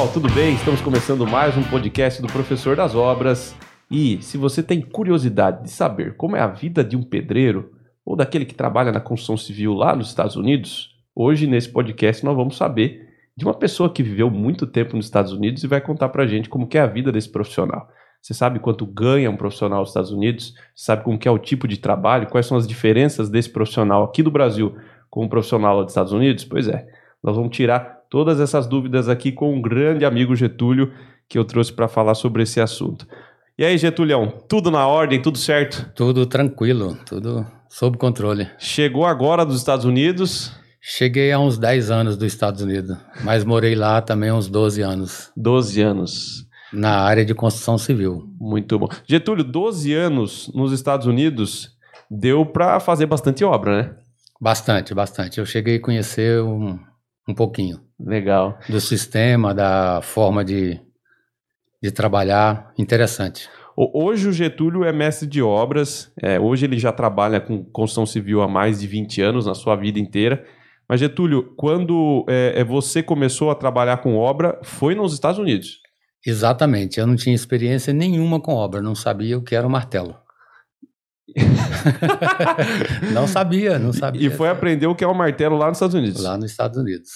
pessoal, tudo bem? Estamos começando mais um podcast do Professor das Obras. E se você tem curiosidade de saber como é a vida de um pedreiro ou daquele que trabalha na construção civil lá nos Estados Unidos, hoje nesse podcast nós vamos saber de uma pessoa que viveu muito tempo nos Estados Unidos e vai contar pra gente como é a vida desse profissional. Você sabe quanto ganha um profissional nos Estados Unidos? Você sabe como é o tipo de trabalho? Quais são as diferenças desse profissional aqui do Brasil com um profissional lá dos Estados Unidos? Pois é, nós vamos tirar todas essas dúvidas aqui com um grande amigo Getúlio que eu trouxe para falar sobre esse assunto. E aí, Getúlio, tudo na ordem, tudo certo? Tudo tranquilo, tudo sob controle. Chegou agora dos Estados Unidos? Cheguei há uns 10 anos dos Estados Unidos, mas morei lá também uns 12 anos. 12 anos. Na área de construção civil. Muito bom. Getúlio, 12 anos nos Estados Unidos deu para fazer bastante obra, né? Bastante, bastante. Eu cheguei a conhecer um, um pouquinho. Legal. Do sistema, da forma de, de trabalhar. Interessante. Hoje o Getúlio é mestre de obras. É, hoje ele já trabalha com construção civil há mais de 20 anos na sua vida inteira. Mas, Getúlio, quando é, é, você começou a trabalhar com obra, foi nos Estados Unidos? Exatamente. Eu não tinha experiência nenhuma com obra, não sabia o que era o martelo. não sabia, não sabia. E foi aprender o que é o martelo lá nos Estados Unidos? Lá nos Estados Unidos.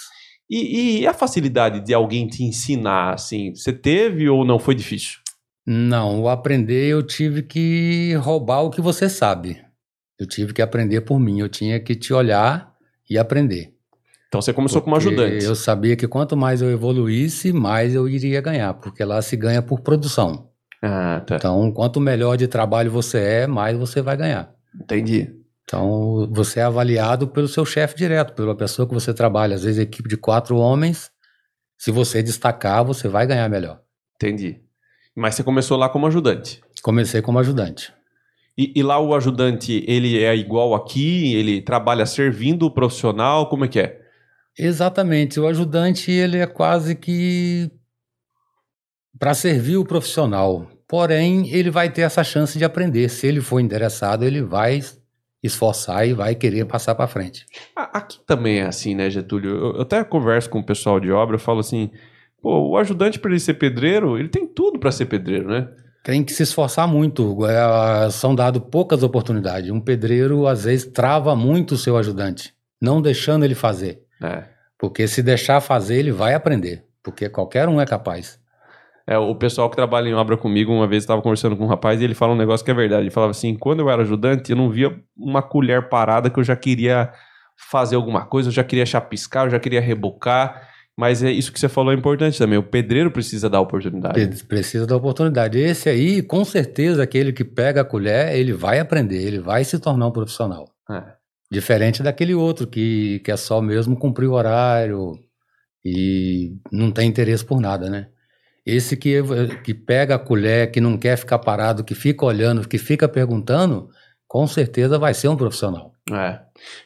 E, e a facilidade de alguém te ensinar, assim, você teve ou não foi difícil? Não, o aprender eu tive que roubar o que você sabe. Eu tive que aprender por mim, eu tinha que te olhar e aprender. Então você começou porque como ajudante. Eu sabia que quanto mais eu evoluísse, mais eu iria ganhar, porque lá se ganha por produção. Ah, tá. Então, quanto melhor de trabalho você é, mais você vai ganhar. Entendi. Então, você é avaliado pelo seu chefe direto, pela pessoa que você trabalha. Às vezes, equipe de quatro homens, se você destacar, você vai ganhar melhor. Entendi. Mas você começou lá como ajudante? Comecei como ajudante. E, e, lá o ajudante, ele é igual aqui? Ele trabalha servindo o profissional? Como é que é? Exatamente. O ajudante, ele é quase que para servir o profissional. Porém, ele vai ter essa chance de aprender. Se ele for interessado, ele vai esforçar e vai querer passar para frente. Aqui também é assim, né, Getúlio? Eu até converso com o pessoal de obra, eu falo assim, pô, o ajudante para ele ser pedreiro, ele tem tudo para ser pedreiro, né? Tem que se esforçar muito. É, são dadas poucas oportunidades. Um pedreiro, às vezes, trava muito o seu ajudante, não deixando ele fazer. É. Porque se deixar fazer, ele vai aprender. Porque qualquer um é capaz. É, o pessoal que trabalha em obra comigo, uma vez estava conversando com um rapaz e ele fala um negócio que é verdade. Ele falava assim: quando eu era ajudante, eu não via uma colher parada que eu já queria fazer alguma coisa, eu já queria chapiscar, eu já queria rebocar. Mas é isso que você falou é importante também. O pedreiro precisa dar oportunidade. Precisa dar oportunidade. Esse aí, com certeza, aquele que pega a colher, ele vai aprender, ele vai se tornar um profissional. É. Diferente daquele outro que, que é só mesmo cumprir o horário e não tem interesse por nada, né? Esse que, que pega a colher, que não quer ficar parado, que fica olhando, que fica perguntando, com certeza vai ser um profissional. É.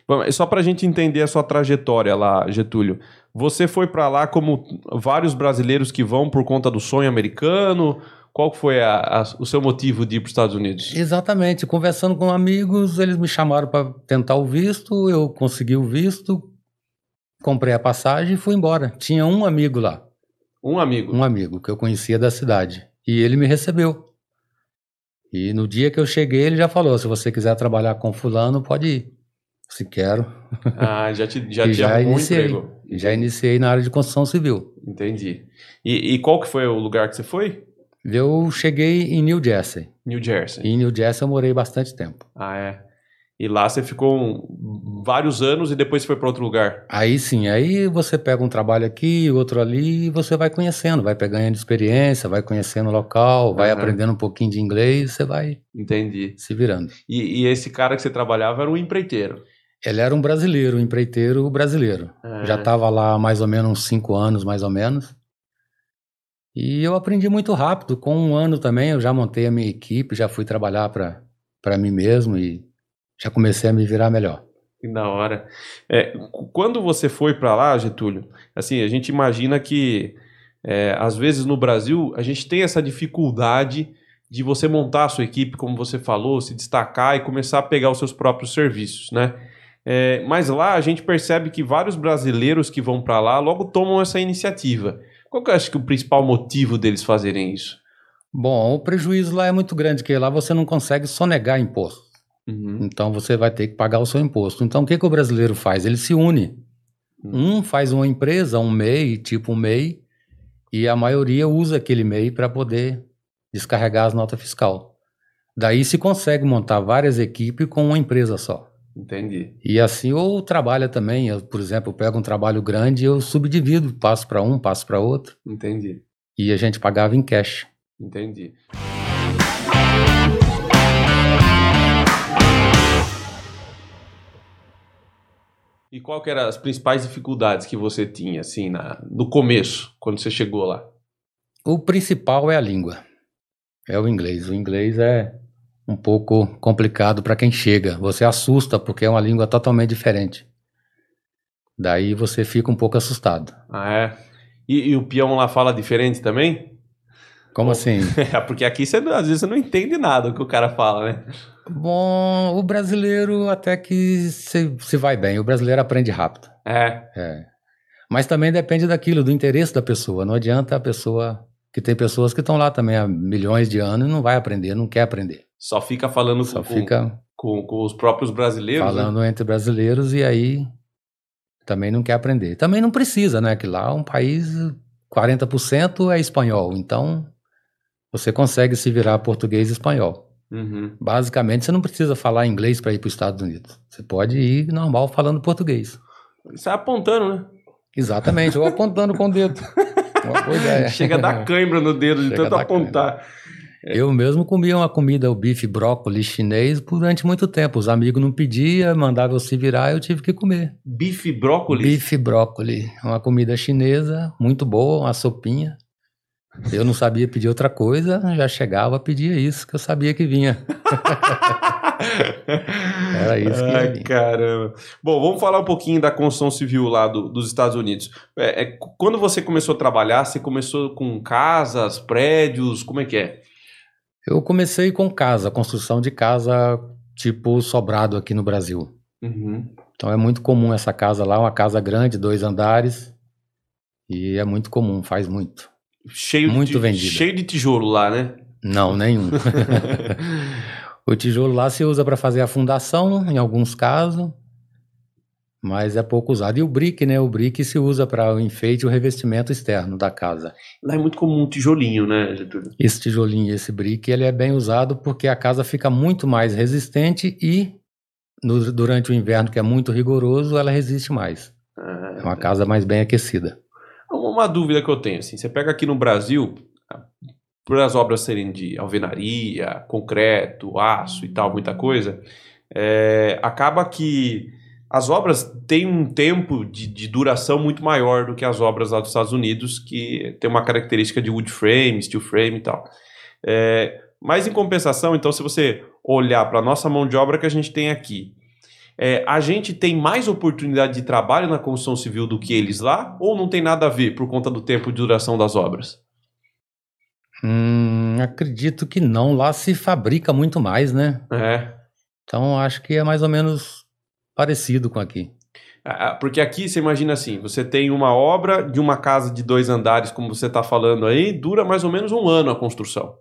Bom, só para a gente entender a sua trajetória lá, Getúlio. Você foi para lá como vários brasileiros que vão por conta do sonho americano? Qual foi a, a, o seu motivo de ir para os Estados Unidos? Exatamente. Conversando com amigos, eles me chamaram para tentar o visto, eu consegui o visto, comprei a passagem e fui embora. Tinha um amigo lá. Um amigo? Um amigo que eu conhecia da cidade. E ele me recebeu. E no dia que eu cheguei, ele já falou: se você quiser trabalhar com fulano, pode ir. Se quero. Ah, já te, já já iniciei, emprego. Já iniciei na área de construção civil. Entendi. E, e, qual que foi o lugar que você foi? Eu cheguei em New Jersey. New Jersey. E em New Jersey eu morei bastante tempo. Ah, é? E lá você ficou vários anos e depois foi para outro lugar. Aí sim, aí você pega um trabalho aqui, outro ali, e você vai conhecendo, vai pegando experiência, vai conhecendo o local, vai uhum. aprendendo um pouquinho de inglês, você vai Entendi. se virando. E, e, esse cara que você trabalhava era um empreiteiro? Ele era um brasileiro, um empreiteiro brasileiro. Uhum. Já estava lá mais ou menos uns cinco anos, mais ou menos. E eu aprendi muito rápido. Com um ano também, eu já montei a minha equipe, já fui trabalhar para mim mesmo e já comecei a me virar melhor. Que da hora. É, quando você foi para lá, Getúlio, assim, a gente imagina que é, às vezes no Brasil a gente tem essa dificuldade de você montar a sua equipe, como você falou, se destacar e começar a pegar os seus próprios serviços, né? É, mas lá a gente percebe que vários brasileiros que vão para lá logo tomam essa iniciativa. Qual que eu acho que é o principal motivo deles fazerem isso? Bom, o prejuízo lá é muito grande, porque lá você não consegue sonegar imposto. Uhum. Então você vai ter que pagar o seu imposto. Então o que, que o brasileiro faz? Ele se une. Hum. Um faz uma empresa, um MEI, tipo um MEI, e a maioria usa aquele MEI para poder descarregar as notas fiscal. Daí se consegue montar várias equipes com uma empresa só. Entendi. E assim, ou trabalha também, eu, por exemplo, eu pego um trabalho grande e eu subdivido, passo para um, passo para outro, Entendi. e a gente pagava em cash. Entendi. E qual que eram as principais dificuldades que você tinha, assim, na, no começo, quando você chegou lá? O principal é a língua, é o inglês. O inglês é um pouco complicado para quem chega. Você assusta porque é uma língua totalmente diferente. Daí você fica um pouco assustado. Ah, é? E, e o peão lá fala diferente também? Como Bom. assim? É, porque aqui você, às vezes você não entende nada do que o cara fala, né? Bom, o brasileiro até que se, se vai bem. O brasileiro aprende rápido. É. É. Mas também depende daquilo, do interesse da pessoa. Não adianta a pessoa. Que tem pessoas que estão lá também há milhões de anos e não vai aprender, não quer aprender. Só fica falando Só com, fica com, com os próprios brasileiros. né? falando entre brasileiros e aí também não quer aprender. Também não precisa, né? Que lá é um país 40% é espanhol, então você consegue se virar português e espanhol. Uhum. Basicamente, você não precisa falar inglês para ir para os Estados Unidos. Você pode ir normal falando português. Sai apontando, né? Exatamente, ou apontando com o dedo. Chega a dar cãibra no dedo de Chega a tanto apontar. Eu mesmo comia uma comida, o bife brócolis chinês, durante muito tempo. Os amigos não pediam, mandavam eu se virar, eu tive que comer. Bife brócolis. Bife brócolis, uma comida chinesa, muito boa, uma sopinha. Eu não sabia pedir outra coisa, já chegava, pedia isso, que eu sabia que vinha. Era isso que Ai, caramba. Bom, vamos falar um pouquinho da construção civil lá do- dos Estados Unidos. É, é, quando você começou a trabalhar, você começou com casas, prédios, como é que é? Eu comecei com casa, construção de casa tipo sobrado aqui no Brasil. Uhum. Então é muito comum essa casa lá, uma casa grande, dois andares. E é muito comum, faz muito. Cheio Muito de, vendida. Cheio de tijolo lá, né? Não, nenhum. o tijolo lá se usa para fazer a fundação, em alguns casos, mas é pouco usado. E o brick, né? O brick se usa para o enfeite e o revestimento externo da casa. Lá é muito comum tijolinho, né, Getúlio? Esse tijolinho, esse brick, ele é bem usado porque a casa fica muito mais resistente e no- durante o inverno, que é muito rigoroso, ela resiste mais. É uma casa mais bem aquecida. Uma, dúvida que eu tenho, assim, você pega aqui no Brasil, por as obras serem de alvenaria, concreto, aço e tal, muita coisa, é, acaba que as obras têm um tempo de, de duração muito maior do que as obras lá dos Estados Unidos, que tem uma característica de wood frame, steel frame e tal. É, mas em compensação, então, se você olhar para a nossa mão de obra que a gente tem aqui, é, a gente tem mais oportunidade de trabalho na construção civil do que eles lá, ou não tem nada a ver por conta do tempo de duração das obras? Hum, acredito que não. Lá se fabrica muito mais, né? É. Então acho que é mais ou menos parecido com aqui. Ah, Porque aqui você imagina assim: você tem uma obra de uma casa de dois andares, como você está falando aí, dura mais ou menos um ano a construção.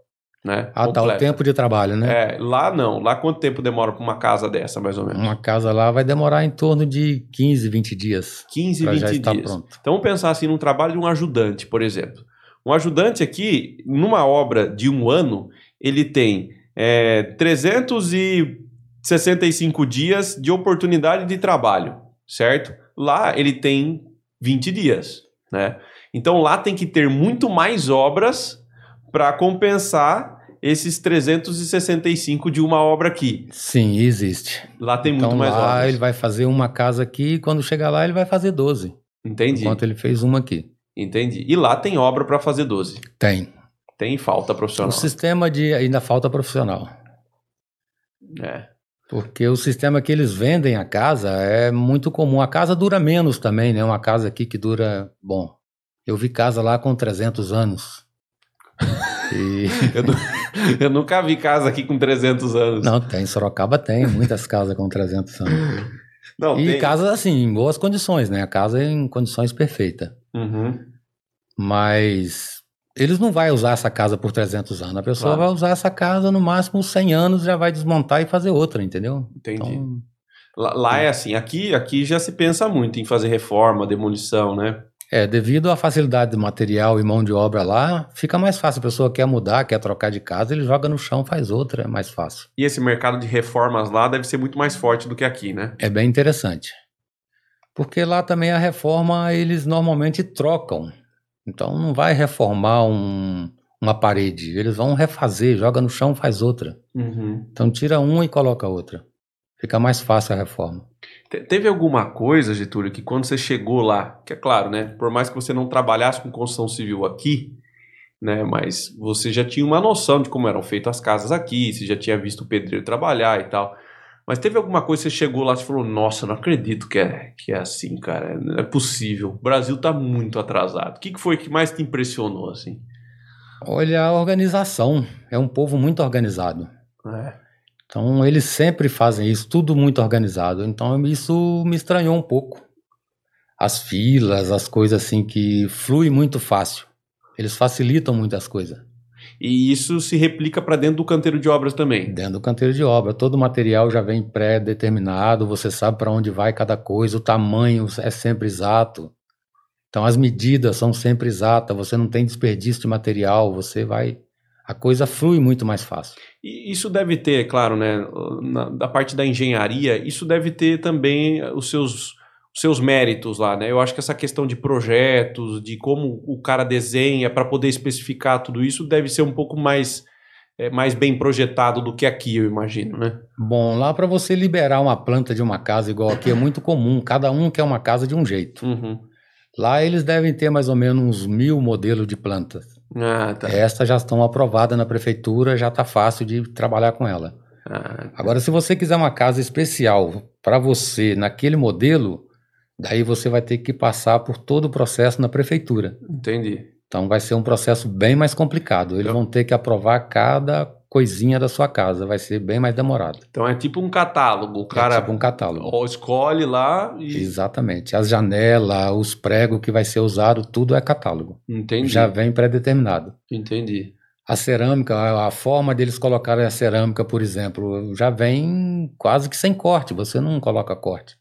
Né? Ah, tá, o tempo de trabalho, né? É, lá não. Lá quanto tempo demora para uma casa dessa, mais ou menos? Uma casa lá vai demorar em torno de 15, 20 dias 15, para 20 já estar dias. pronto. Então vamos pensar assim num trabalho de um ajudante, por exemplo. Um ajudante aqui, numa obra de um ano, ele tem é, 365 dias de oportunidade de trabalho, certo? Lá ele tem 20 dias, né? Então lá tem que ter muito mais obras para compensar esses 365 de uma obra aqui. Sim, existe. Lá tem muito então mais lá obras. ele vai fazer uma casa aqui e quando chegar lá ele vai fazer 12. Entendi. Enquanto ele fez uma aqui. Entendi. E lá tem obra para fazer 12. Tem. Tem falta profissional. O sistema de. Ainda falta profissional. É. Porque o sistema que eles vendem a casa é muito comum. A casa dura menos também, né? Uma casa aqui que dura. Bom, eu vi casa lá com 300 anos. E... Eu, eu nunca vi casa aqui com 300 anos. Não, tem. Sorocaba tem muitas casas com 300 anos. Não, E tem. casas assim, em boas condições, né? A casa é em condições perfeitas. Uhum. Mas eles não vão usar essa casa por 300 anos. A pessoa Claro. vai usar essa casa no máximo 100 anos, já vai desmontar e fazer outra, entendeu? Entendi. Então, Lá, lá é assim, aqui, aqui já se pensa muito em fazer reforma, demolição, né? É, devido à facilidade de material e mão de obra lá, fica mais fácil. A pessoa quer mudar, quer trocar de casa, ele joga no chão, faz outra, é mais fácil. E esse mercado de reformas lá deve ser muito mais forte do que aqui, né? É bem interessante. Porque lá também a reforma eles normalmente trocam. Então não vai reformar um- uma parede, eles vão refazer, joga no chão, faz outra. Então tira uma e coloca outra. Fica mais fácil a reforma. Te- Teve alguma coisa, Getúlio, que quando você chegou lá, que é claro, né? Por mais que você não trabalhasse com construção civil aqui, né? Mas você já tinha uma noção de como eram feitas as casas aqui, você já tinha visto o pedreiro trabalhar e tal. Mas teve alguma coisa que você chegou lá e falou: Nossa, não acredito que é, que é assim, cara. Não é possível. O Brasil tá muito atrasado. O que, que foi que mais te impressionou, assim? Olha a organização. É um povo muito organizado. É. Então eles sempre fazem isso, tudo muito organizado. Então isso me estranhou um pouco. As filas, as coisas assim que flui muito fácil. Eles facilitam muitas coisas. E isso se replica para dentro do canteiro de obras também. Dentro do canteiro de obra, todo o material já vem pré-determinado, você sabe para onde vai cada coisa, o tamanho é sempre exato. Então as medidas são sempre exatas, você não tem desperdício de material, você vai. A coisa flui muito mais fácil. E isso deve ter, claro, né, na- da parte da engenharia, isso deve ter também os seus, os seus méritos lá, né? Eu acho que essa questão de projetos, de como o cara desenha para poder especificar tudo isso, deve ser um pouco mais, é, mais bem projetado do que aqui, eu imagino, né? Bom, lá para você liberar uma planta de uma casa igual aqui é muito comum, cada um quer uma casa de um jeito. Uhum. Lá eles devem ter mais ou menos uns mil modelos de plantas. Ah, tá. Estas já estão aprovadas na prefeitura, já está fácil de trabalhar com ela. Ah, Agora, se você quiser uma casa especial para você naquele modelo, daí você vai ter que passar por todo o processo na prefeitura. entendi. Então vai ser um processo bem mais complicado. Eles vão ter que aprovar cada coisinha da sua casa, vai ser bem mais demorado. Então é tipo um catálogo. O É cara tipo um catálogo. escolhe lá e. Exatamente. As janelas, os pregos que vai ser usado, tudo é catálogo. Entendi. Já vem pré-determinado. Entendi. A cerâmica, a a forma deles colocarem a cerâmica, por exemplo, já vem quase que sem corte, você não coloca corte.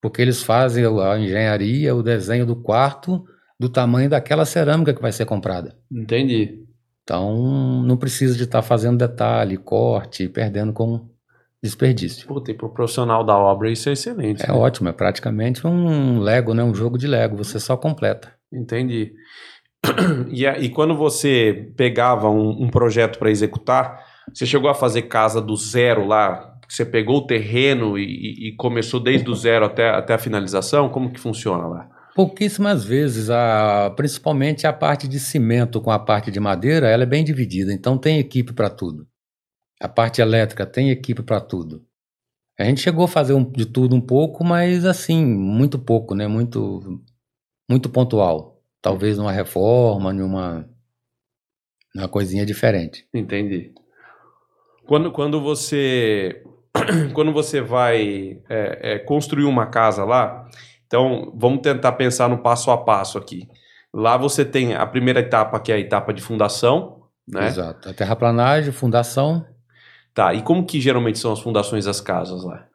Porque eles fazem a engenharia, o desenho do quarto, do tamanho daquela cerâmica que vai ser comprada. Entendi. Então, não precisa de estar fazendo detalhe, corte, perdendo com desperdício. Puta, e pro profissional da obra isso é excelente. É né? ótimo, é praticamente um Lego, né? Um jogo de Lego, você só completa. Entendi. E, e quando você pegava um, um projeto para executar, você chegou a fazer casa do zero lá? Você pegou o terreno e, e- e começou desde o zero até, até a finalização? Como que funciona lá? Pouquíssimas vezes, a, principalmente a parte de cimento com a parte de madeira, ela é bem dividida, então tem equipe para tudo. A parte elétrica tem equipe para tudo. A gente chegou a fazer um- de tudo um pouco, mas assim, muito pouco, né? Muito, muito pontual. Talvez numa reforma, numa, numa coisinha diferente. Entendi. Quando, quando você quando você vai é, é, construir uma casa lá, então vamos tentar pensar no passo a passo aqui. Lá você tem a primeira etapa, que é a etapa de fundação, né? Exato. A terraplanagem, fundação. Tá, e como que geralmente são as fundações das casas lá?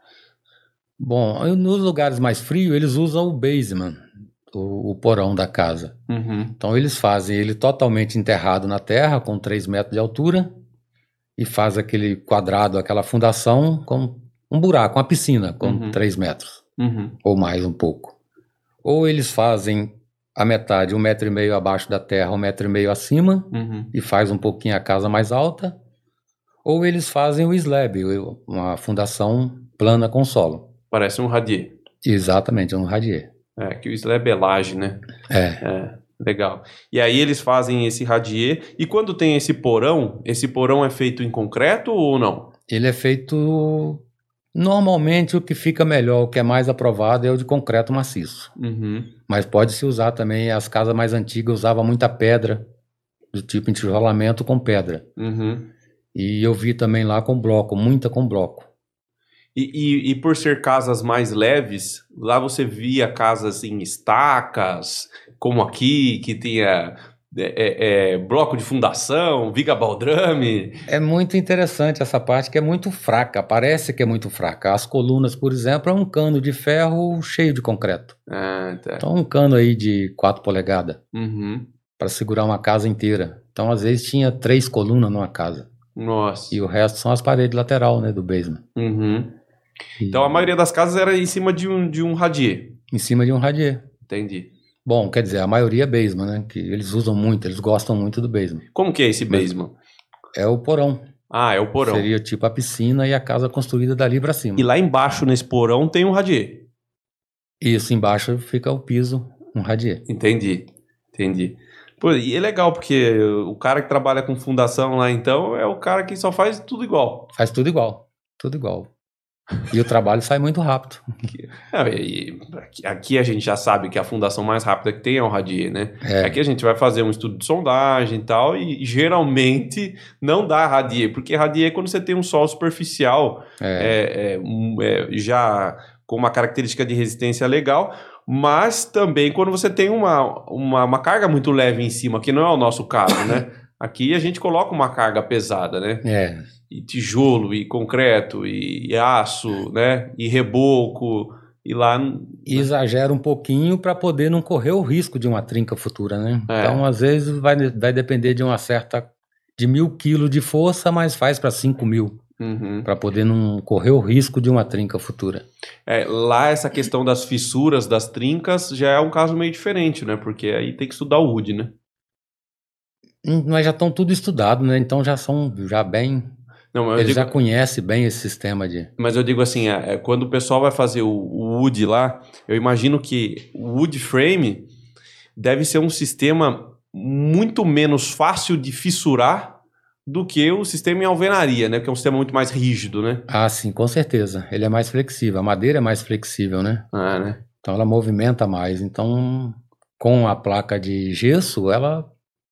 Bom, nos lugares mais frios, eles usam o basement, o- o porão da casa. Uhum. Então eles fazem ele totalmente enterrado na terra, com 3 metros de altura, e faz aquele quadrado, aquela fundação com um buraco, uma piscina com Uhum. 3 metros, Uhum. ou mais um pouco. Ou eles fazem a metade, um metro e meio abaixo da terra, um metro e meio acima, Uhum. e faz um pouquinho a casa mais alta. Ou eles fazem o slab, uma fundação plana com solo. Parece um radier. Exatamente, um radier. É, que o slab é laje, né? É, É, legal. E aí eles fazem esse radier. E quando tem esse porão, esse porão é feito em concreto ou não? Ele é feito. Normalmente o que fica melhor, o que é mais aprovado é o de concreto maciço. Uhum. Mas pode-se usar também, as casas mais antigas usavam muita pedra, do tipo entijolamento com pedra. Uhum. E eu vi também lá com bloco, muita com bloco. E, e, e, por ser casas mais leves, lá você via casas em estacas, como aqui, que tinha é, é, é, bloco de fundação, viga baldrame. É muito interessante essa parte que é muito fraca, parece que é muito fraca. As colunas, por exemplo, é um cano de ferro cheio de concreto. Ah, tá. Então, um cano aí de 4 polegadas uhum. para segurar uma casa inteira. Então, às vezes, tinha três colunas numa casa. Nossa. E o resto são as paredes lateral, né, do basement. Uhum. E... Então, a maioria das casas era em cima de um, de um radier. Em cima de um radier. Entendi. Bom, quer dizer, a maioria é basement, né? Que eles usam muito, eles gostam muito do basement. Como que é esse basement? É o porão. Ah, é o porão. Seria tipo a piscina e a casa construída dali para cima. E lá embaixo, nesse porão, tem um radier. Isso, embaixo fica o piso, um radier. Entendi, entendi. Pô, e é legal, porque o cara que trabalha com fundação lá, então, é o cara que só faz tudo igual. Faz tudo igual, tudo igual. E o trabalho sai muito rápido. Aqui, aqui, a gente já sabe que a fundação mais rápida que tem é o Radier, né? É. Aqui a gente vai fazer um estudo de sondagem e tal, e geralmente não dá Radier, porque Radier é quando você tem um solo superficial é. É, é, é já com uma característica de resistência legal, mas também quando você tem uma, uma, uma carga muito leve em cima, que não é o nosso caso, né? Aqui a gente coloca uma carga pesada, né? É e tijolo, e concreto, e, e aço, né? E reboco, e lá. Exagera um pouquinho para poder não correr o risco de uma trinca futura, né? É. Então, às vezes, vai, vai depender de uma certa. de mil quilos de força, mas faz para cinco mil. Uhum. Para poder não correr o risco de uma trinca futura. É, lá, essa questão das fissuras, das trincas, já é um caso meio diferente, né? Porque aí tem que estudar o wood, né? Hum, mas já estão tudo estudado, né? Então já são já bem não, Ele digo, já conhece bem esse sistema de. Mas eu digo assim, é, é, quando o pessoal vai fazer o, o wood lá, eu imagino que o wood frame deve ser um sistema muito menos fácil de fissurar do que o sistema em alvenaria, né? Que é um sistema muito mais rígido, né? Ah, sim, com certeza. Ele é mais flexível. A madeira é mais flexível, né? Ah, né? Então ela movimenta mais. Então, com a placa de gesso, ela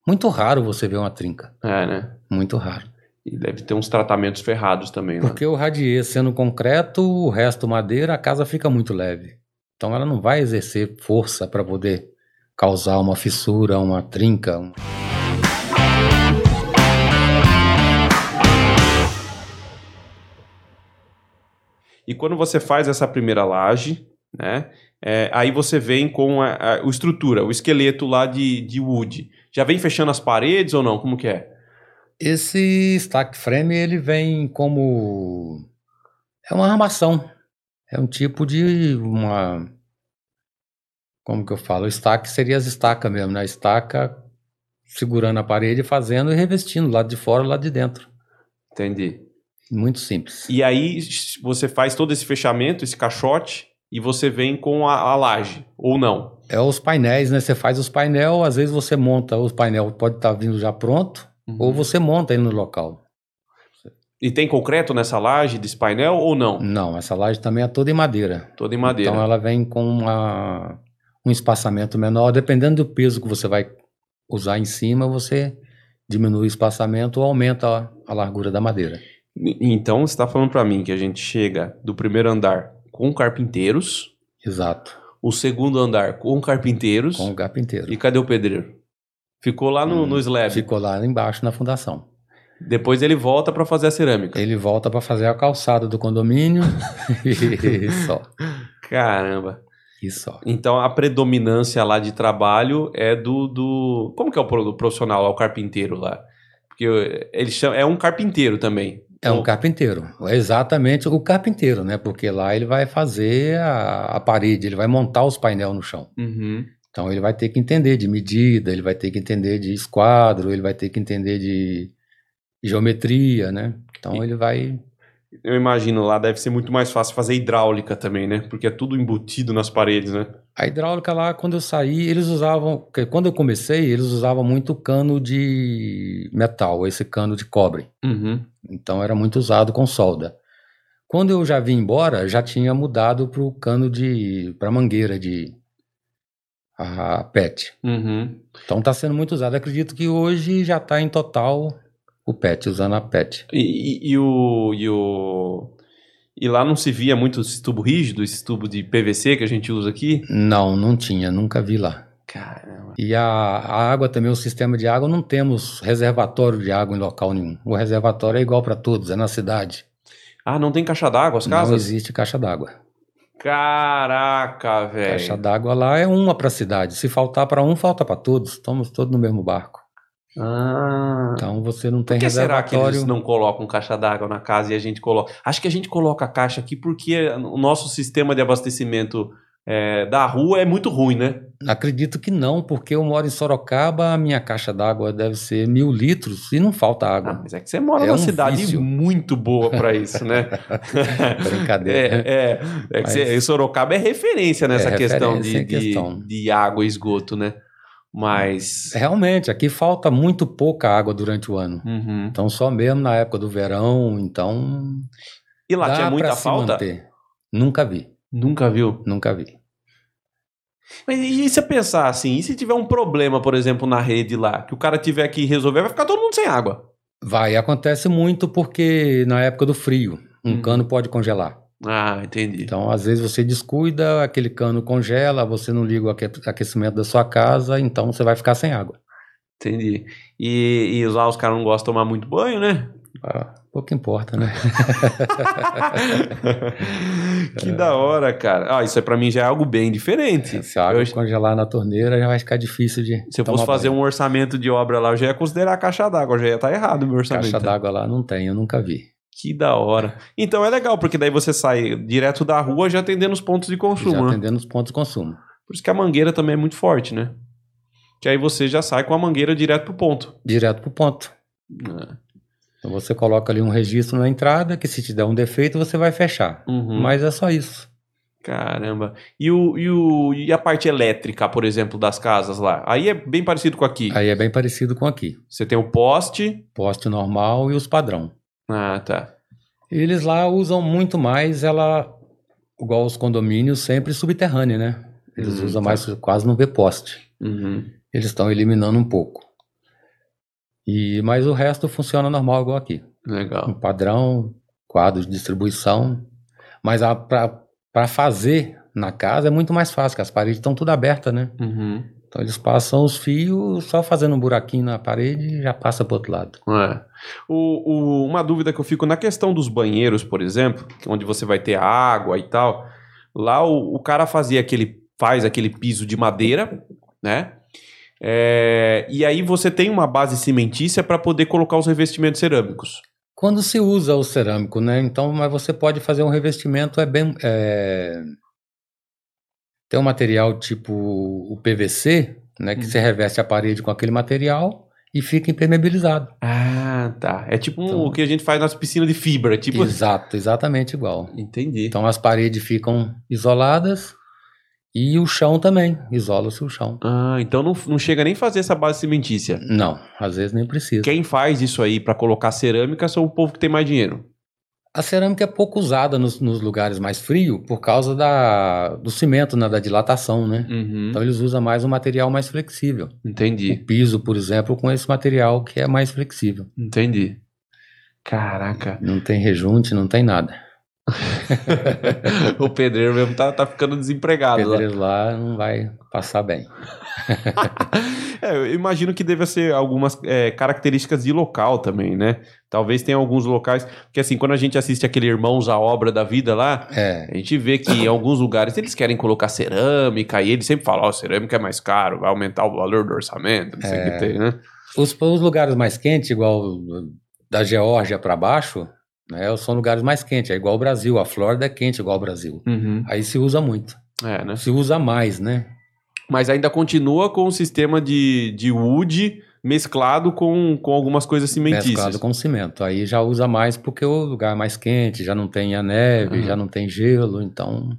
muito raro você ver uma trinca. É, né? Muito raro. E deve ter uns tratamentos ferrados também, né? Porque o radier sendo concreto, o resto madeira, a casa fica muito leve. Então ela não vai exercer força para poder causar uma fissura, uma trinca. Um... E quando você faz essa primeira laje, né? É, aí você vem com a, a, a, estrutura, o esqueleto lá de, de wood. Já vem fechando as paredes ou não? Como que é? Esse stack frame ele vem como é uma armação, é um tipo de uma como que eu falo, o stack seria as estacas mesmo, né? Estaca segurando a parede, fazendo e revestindo lado de fora, lado de dentro. Entendi. Muito simples. E aí você faz todo esse fechamento, esse caixote, e você vem com a, a laje, ou não? É os painéis, né? Você faz os painel, às vezes você monta os painel, pode estar tá vindo já pronto, Uhum. Ou você monta ele no local. E tem concreto nessa laje desse painel ou não? Não, essa laje também é toda em madeira. Toda em madeira. Então ela vem com uma, um espaçamento menor, dependendo do peso que você vai usar em cima, você diminui o espaçamento ou aumenta a, a largura da madeira. Então você está falando para mim que a gente chega do primeiro andar com carpinteiros. Exato. O segundo andar com carpinteiros. Com carpinteiro. E cadê o pedreiro? Ficou lá no, hum, no slab. Ficou lá embaixo na fundação. Depois ele volta para fazer a cerâmica. Ele volta para fazer a calçada do condomínio e só. Caramba. E só. Então a predominância lá de trabalho é do. do... Como que é o profissional lá, o carpinteiro lá? Porque ele chama, é um carpinteiro também. É um carpinteiro, é exatamente o carpinteiro, né? Porque lá ele vai fazer a, a parede, ele vai montar os painéis no chão. Uhum. Então ele vai ter que entender de medida, ele vai ter que entender de esquadro, ele vai ter que entender de geometria, né? Então ele vai. Eu imagino lá deve ser muito mais fácil fazer hidráulica também, né? Porque é tudo embutido nas paredes, né? A hidráulica lá, quando eu saí, eles usavam. Quando eu comecei, eles usavam muito cano de metal, esse cano de cobre. Uhum. Então era muito usado com solda. Quando eu já vim embora, já tinha mudado para o cano de. para mangueira de a PET. Uhum. Então está sendo muito usado. Acredito que hoje já está em total o PET, usando a PET. E, e, e, o, e, o, E lá não se via muito esse tubo rígido, esse tubo de PVC que a gente usa aqui? Não, não tinha, nunca vi lá. Caramba. E a, a água também, o sistema de água, não temos reservatório de água em local nenhum. O reservatório é igual para todos, é na cidade. Ah, não tem caixa d'água as casas? Não existe caixa d'água. Caraca, velho. Caixa d'água lá é uma para a cidade. Se faltar para um, falta para todos. Estamos todos no mesmo barco. Ah. Então você não tem Por que será reservatório. que eles não colocam caixa d'água na casa e a gente coloca? Acho que a gente coloca a caixa aqui porque o nosso sistema de abastecimento é, da rua é muito ruim, né? Acredito que não, porque eu moro em Sorocaba, a minha caixa d'água deve ser mil litros e não falta Ah, água. mas é que você mora É numa um cidade vício. muito boa pra isso, né? Brincadeira. É, é, é que Mas- você- Sorocaba é referência nessa É questão, de, em de- questão. de água e esgoto, né? Mas. Realmente, aqui falta muito pouca água durante o ano. Uhum. Então só mesmo na época do verão, então E lá dá tinha muita falta? manter. Nunca vi, Nunca viu. nunca vi. Mas e se pensar assim, e se tiver um problema, por exemplo, na rede lá, que o cara tiver que resolver, vai ficar todo mundo sem água. Vai, acontece muito porque na época do frio, um Uhum. cano pode congelar. Ah, entendi. Então, às vezes você descuida, aquele cano congela, você não liga o aque- aquecimento da sua casa, então você vai ficar sem água. Entendi. E, e lá os caras não gostam de tomar muito banho, né? Ah, pouco importa, né? que da hora, cara. Ah, isso aí pra mim já é algo bem diferente. Se a água Eu- congelar na torneira, já vai ficar difícil de se eu fosse fazer banho. um orçamento de obra lá, eu já ia considerar a caixa d'água, já ia estar errado o meu orçamento. Caixa d'água lá não tem, eu nunca vi. Que da hora. Então é legal, porque daí você sai direto da rua já atendendo os pontos de Já consumo. né? atendendo os pontos de consumo. Por isso que a mangueira também é muito forte, né? Que aí você já sai com a mangueira direto pro ponto. Direto pro ponto. Então você coloca ali um registro na entrada, que se te der um defeito, você vai fechar. Uhum. Mas é só isso. Caramba. E, o, e, o, e a parte elétrica, por exemplo, das casas lá? Aí é bem parecido com aqui. Aí é bem parecido com aqui. Você tem o poste. Poste normal e os padrão. Ah, tá. Eles lá usam muito mais ela, igual os condomínios, sempre subterrânea, né? Eles Hum, usam tá. mais, quase não vê poste. Uhum. Eles estão eliminando um pouco. E, mas o resto funciona normal, igual aqui. Um Legal. padrão, quadro de distribuição. Mas para fazer na casa é muito mais fácil, porque as paredes estão tudo abertas, né? Uhum. Então eles passam os fios só fazendo um buraquinho na parede e já passa para outro lado. É. O, o- uma dúvida que eu fico na questão dos banheiros, por exemplo, onde você vai ter água e tal. Lá o, o cara fazia aquele. faz aquele piso de madeira, né? É, e aí você tem uma base cimentícia para poder colocar os revestimentos cerâmicos. Quando se usa o cerâmico, né? Então, mas você pode fazer um revestimento, é bem. É... Tem um material tipo o PVC, né? Que Hum. você reveste a parede com aquele material e fica impermeabilizado. Ah, tá. É tipo um- Então- o que a gente faz nas piscinas de fibra, tipo. Exato, exatamente igual. Entendi. Então as paredes ficam isoladas e o chão também, isola-se o chão. Ah, então não, não chega nem fazer essa base cimentícia. Não, às vezes nem precisa. Quem faz isso aí para colocar cerâmica são o povo que tem mais dinheiro. A cerâmica é pouco usada nos, nos lugares mais frios por causa da, do cimento, né, da dilatação, né? Uhum. Então eles usam mais um material mais flexível. Entendi. O piso, por exemplo, com esse material que é mais flexível. Entendi. Caraca. Não tem rejunte, não tem nada. o pedreiro mesmo tá, tá ficando O desempregado lá. pedreiro lá não vai passar bem. É, eu imagino que deva ser algumas é, características de local também, né? Talvez tenha alguns locais. Porque assim, quando a gente assiste aquele Irmãos à Obra da Vida lá, É, a gente vê que em alguns lugares eles querem colocar cerâmica e eles sempre falam: Ó, cerâmica é mais caro, vai aumentar o valor do orçamento, não sei o É. que tem, né? Os, os lugares mais quentes, igual da Geórgia para baixo, né, são lugares mais quentes. É igual o Brasil. A Flórida é quente igual o Brasil. Uhum. Aí se usa muito. É, né? Se usa mais, né? Mas ainda continua com o sistema de, de wood mesclado com, com algumas coisas cimentícias. Mesclado com cimento. Aí já usa mais porque o lugar é mais quente, já não tem a neve, Uhum. já não tem gelo, então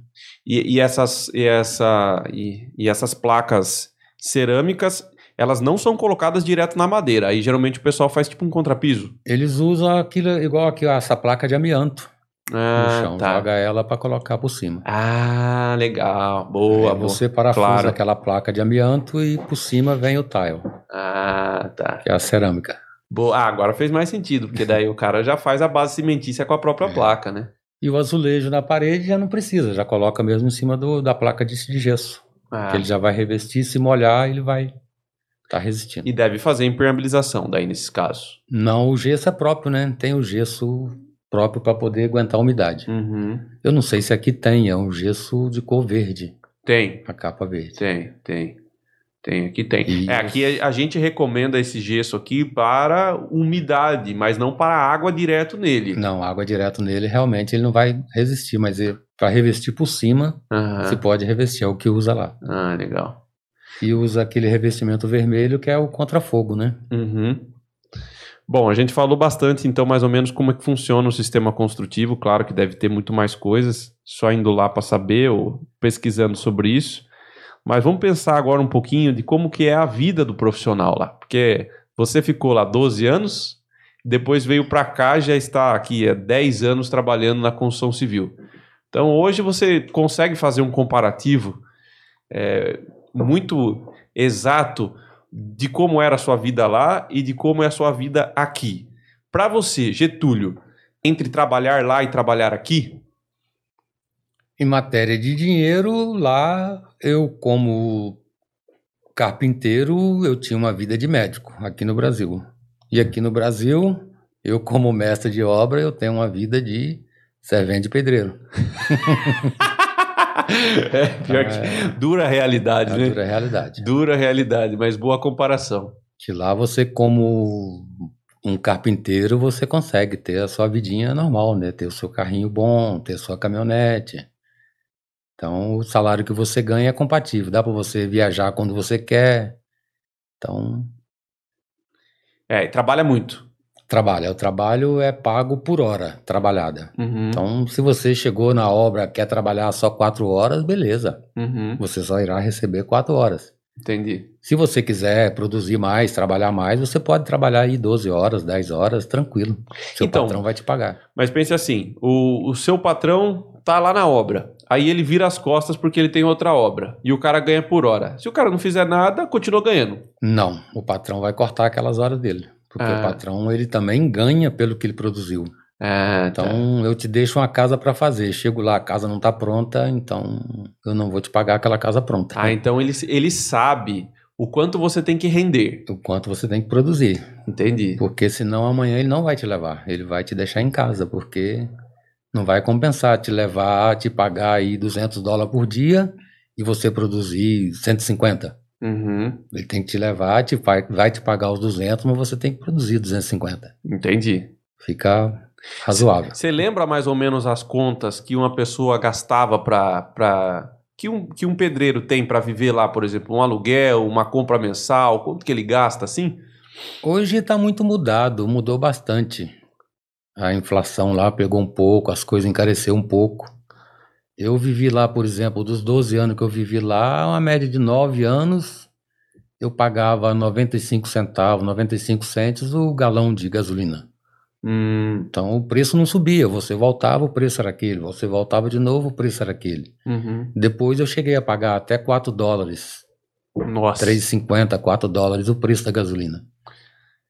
E, e essas, e, essa, e, e essas placas cerâmicas, elas não são colocadas direto na madeira. Aí geralmente o pessoal faz tipo um contrapiso. eles usam aquilo igual aqui, ó, essa placa de amianto no Ah, chão, tá. joga ela para colocar por cima. Ah, legal. Boa, Aí boa. você parafusa Claro. aquela placa de amianto e por cima vem o tile, Ah, tá. que é a cerâmica. Boa. Ah, agora fez mais sentido, porque daí o cara já faz a base cimentícia com a própria É. placa, né? E o azulejo na parede já não precisa, já coloca mesmo em cima do, da placa de, de gesso. Ah, Que ele já vai revestir, se molhar, ele vai estar resistindo. E deve fazer impermeabilização daí nesses casos. Não, o gesso é próprio, né? Tem o gesso próprio para poder aguentar a umidade. Uhum. Eu não sei se aqui tem, é um gesso de cor verde, Tem, a capa verde. tem, tem. Tem, aqui tem. E É, aqui a, a gente recomenda esse gesso aqui para umidade, mas não para água direto nele. Não, água direto nele, realmente ele não vai resistir, mas para revestir por cima, Aham. se pode revestir, é o que usa lá. Ah, legal. E usa aquele revestimento vermelho que é o contra-fogo, né? Uhum. Bom, a gente falou bastante, então, mais ou menos como é que funciona o sistema construtivo. Claro que deve ter muito mais coisas, só indo lá para saber ou pesquisando sobre isso. Mas vamos pensar agora um pouquinho de como que é a vida do profissional lá. Porque você ficou lá 12 anos, depois veio para cá, já está aqui há 10 anos trabalhando na construção civil. Então, hoje você consegue fazer um comparativo é, muito exato de como era a sua vida lá e de como é a sua vida aqui. Para você, Getúlio, entre trabalhar lá e trabalhar aqui, Em matéria de dinheiro, lá eu, como carpinteiro, eu tinha uma vida de médico aqui no Brasil. E aqui no Brasil, eu, como mestre de obra, eu tenho uma vida de servente de pedreiro. é, pior que dura realidade, É né? dura realidade. Dura realidade, mas boa comparação. Que lá você, como um carpinteiro, você consegue ter a sua vidinha normal, né? Ter o seu carrinho bom, ter a sua caminhonete. Então, o salário que você ganha é compatível. Dá para você viajar quando você quer. Então, É, e trabalha muito. Trabalha. O trabalho é pago por hora trabalhada. Uhum, Então, se você chegou na obra, quer trabalhar só quatro horas, beleza. uhum, Você só irá receber quatro horas. entendi. Se você quiser produzir mais, trabalhar mais, você pode trabalhar aí 12 horas, 10 horas, tranquilo. Seu Então- patrão vai te pagar. Mas pense assim: o, o seu patrão tá lá na obra. Aí ele vira as costas porque ele tem outra obra. E o cara ganha por hora. Se o cara não fizer nada, continua ganhando. Não, o patrão vai cortar aquelas horas dele. Porque Ah. o patrão, ele também ganha pelo que ele produziu. Ah, Então, eu te deixo uma casa para fazer. Chego lá, a casa não tá pronta, então eu não vou te pagar aquela casa pronta. Ah, então ele, ele sabe o quanto você tem que render. O quanto você tem que produzir. Entendi. Porque senão amanhã ele não vai te levar. Ele vai te deixar em casa, porque não vai compensar te levar, te pagar aí 200 dólares por dia e você produzir 150. Uhum, Ele tem que te levar, te vai, vai te pagar os 200, mas você tem que produzir 250. entendi. Fica razoável. Você lembra mais ou menos as contas que uma pessoa gastava para. Pra... Que, um, que um pedreiro tem para viver lá, por exemplo, um aluguel, uma compra mensal? Quanto que ele gasta assim? Hoje está muito mudado, mudou bastante. A inflação lá pegou um pouco, as coisas encareceu um pouco. Eu vivi lá, por exemplo, dos 12 anos que eu vivi lá, uma média de 9 anos, eu pagava 95 centavos, 95 centes o galão de gasolina. Hum, Então o preço não subia, você voltava, o preço era aquele, você voltava de novo, o preço era aquele. uhum. Depois eu cheguei a pagar até 4 dólares, Nossa. 3,50, 4 dólares o preço da gasolina.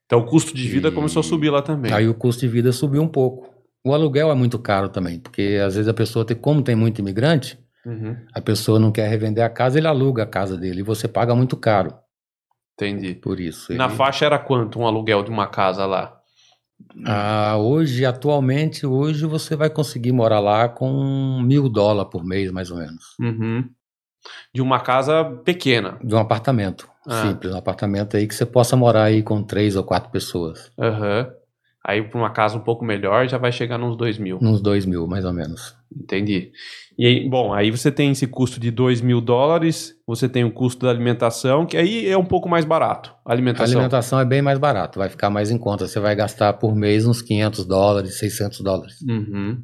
Então o custo de vida E- começou a subir lá também. Aí o custo de vida subiu um pouco. O aluguel é muito caro também, porque às vezes a pessoa tem, como tem muito imigrante, Uhum, a pessoa não quer revender a casa, ele aluga a casa dele e você paga muito caro entendi. por isso. Na Ele- faixa era quanto um aluguel de uma casa lá? Ah, hoje, atualmente, hoje você vai conseguir morar lá com mil dólares por mês, mais ou menos. Uhum. De uma casa pequena. De um apartamento Ah. simples, um apartamento aí que você possa morar aí com três ou quatro pessoas, Aham. Aí para uma casa um pouco melhor já vai chegar nos dois mil. uns dois mil, mais ou menos. Entendi. E aí, bom, aí você tem esse custo de 2 mil dólares, você tem o custo da alimentação, que aí é um pouco mais barato. A A alimentação. alimentação é bem mais barato, vai ficar mais em conta. Você vai gastar por mês uns 500 dólares, 600 dólares. Uhum.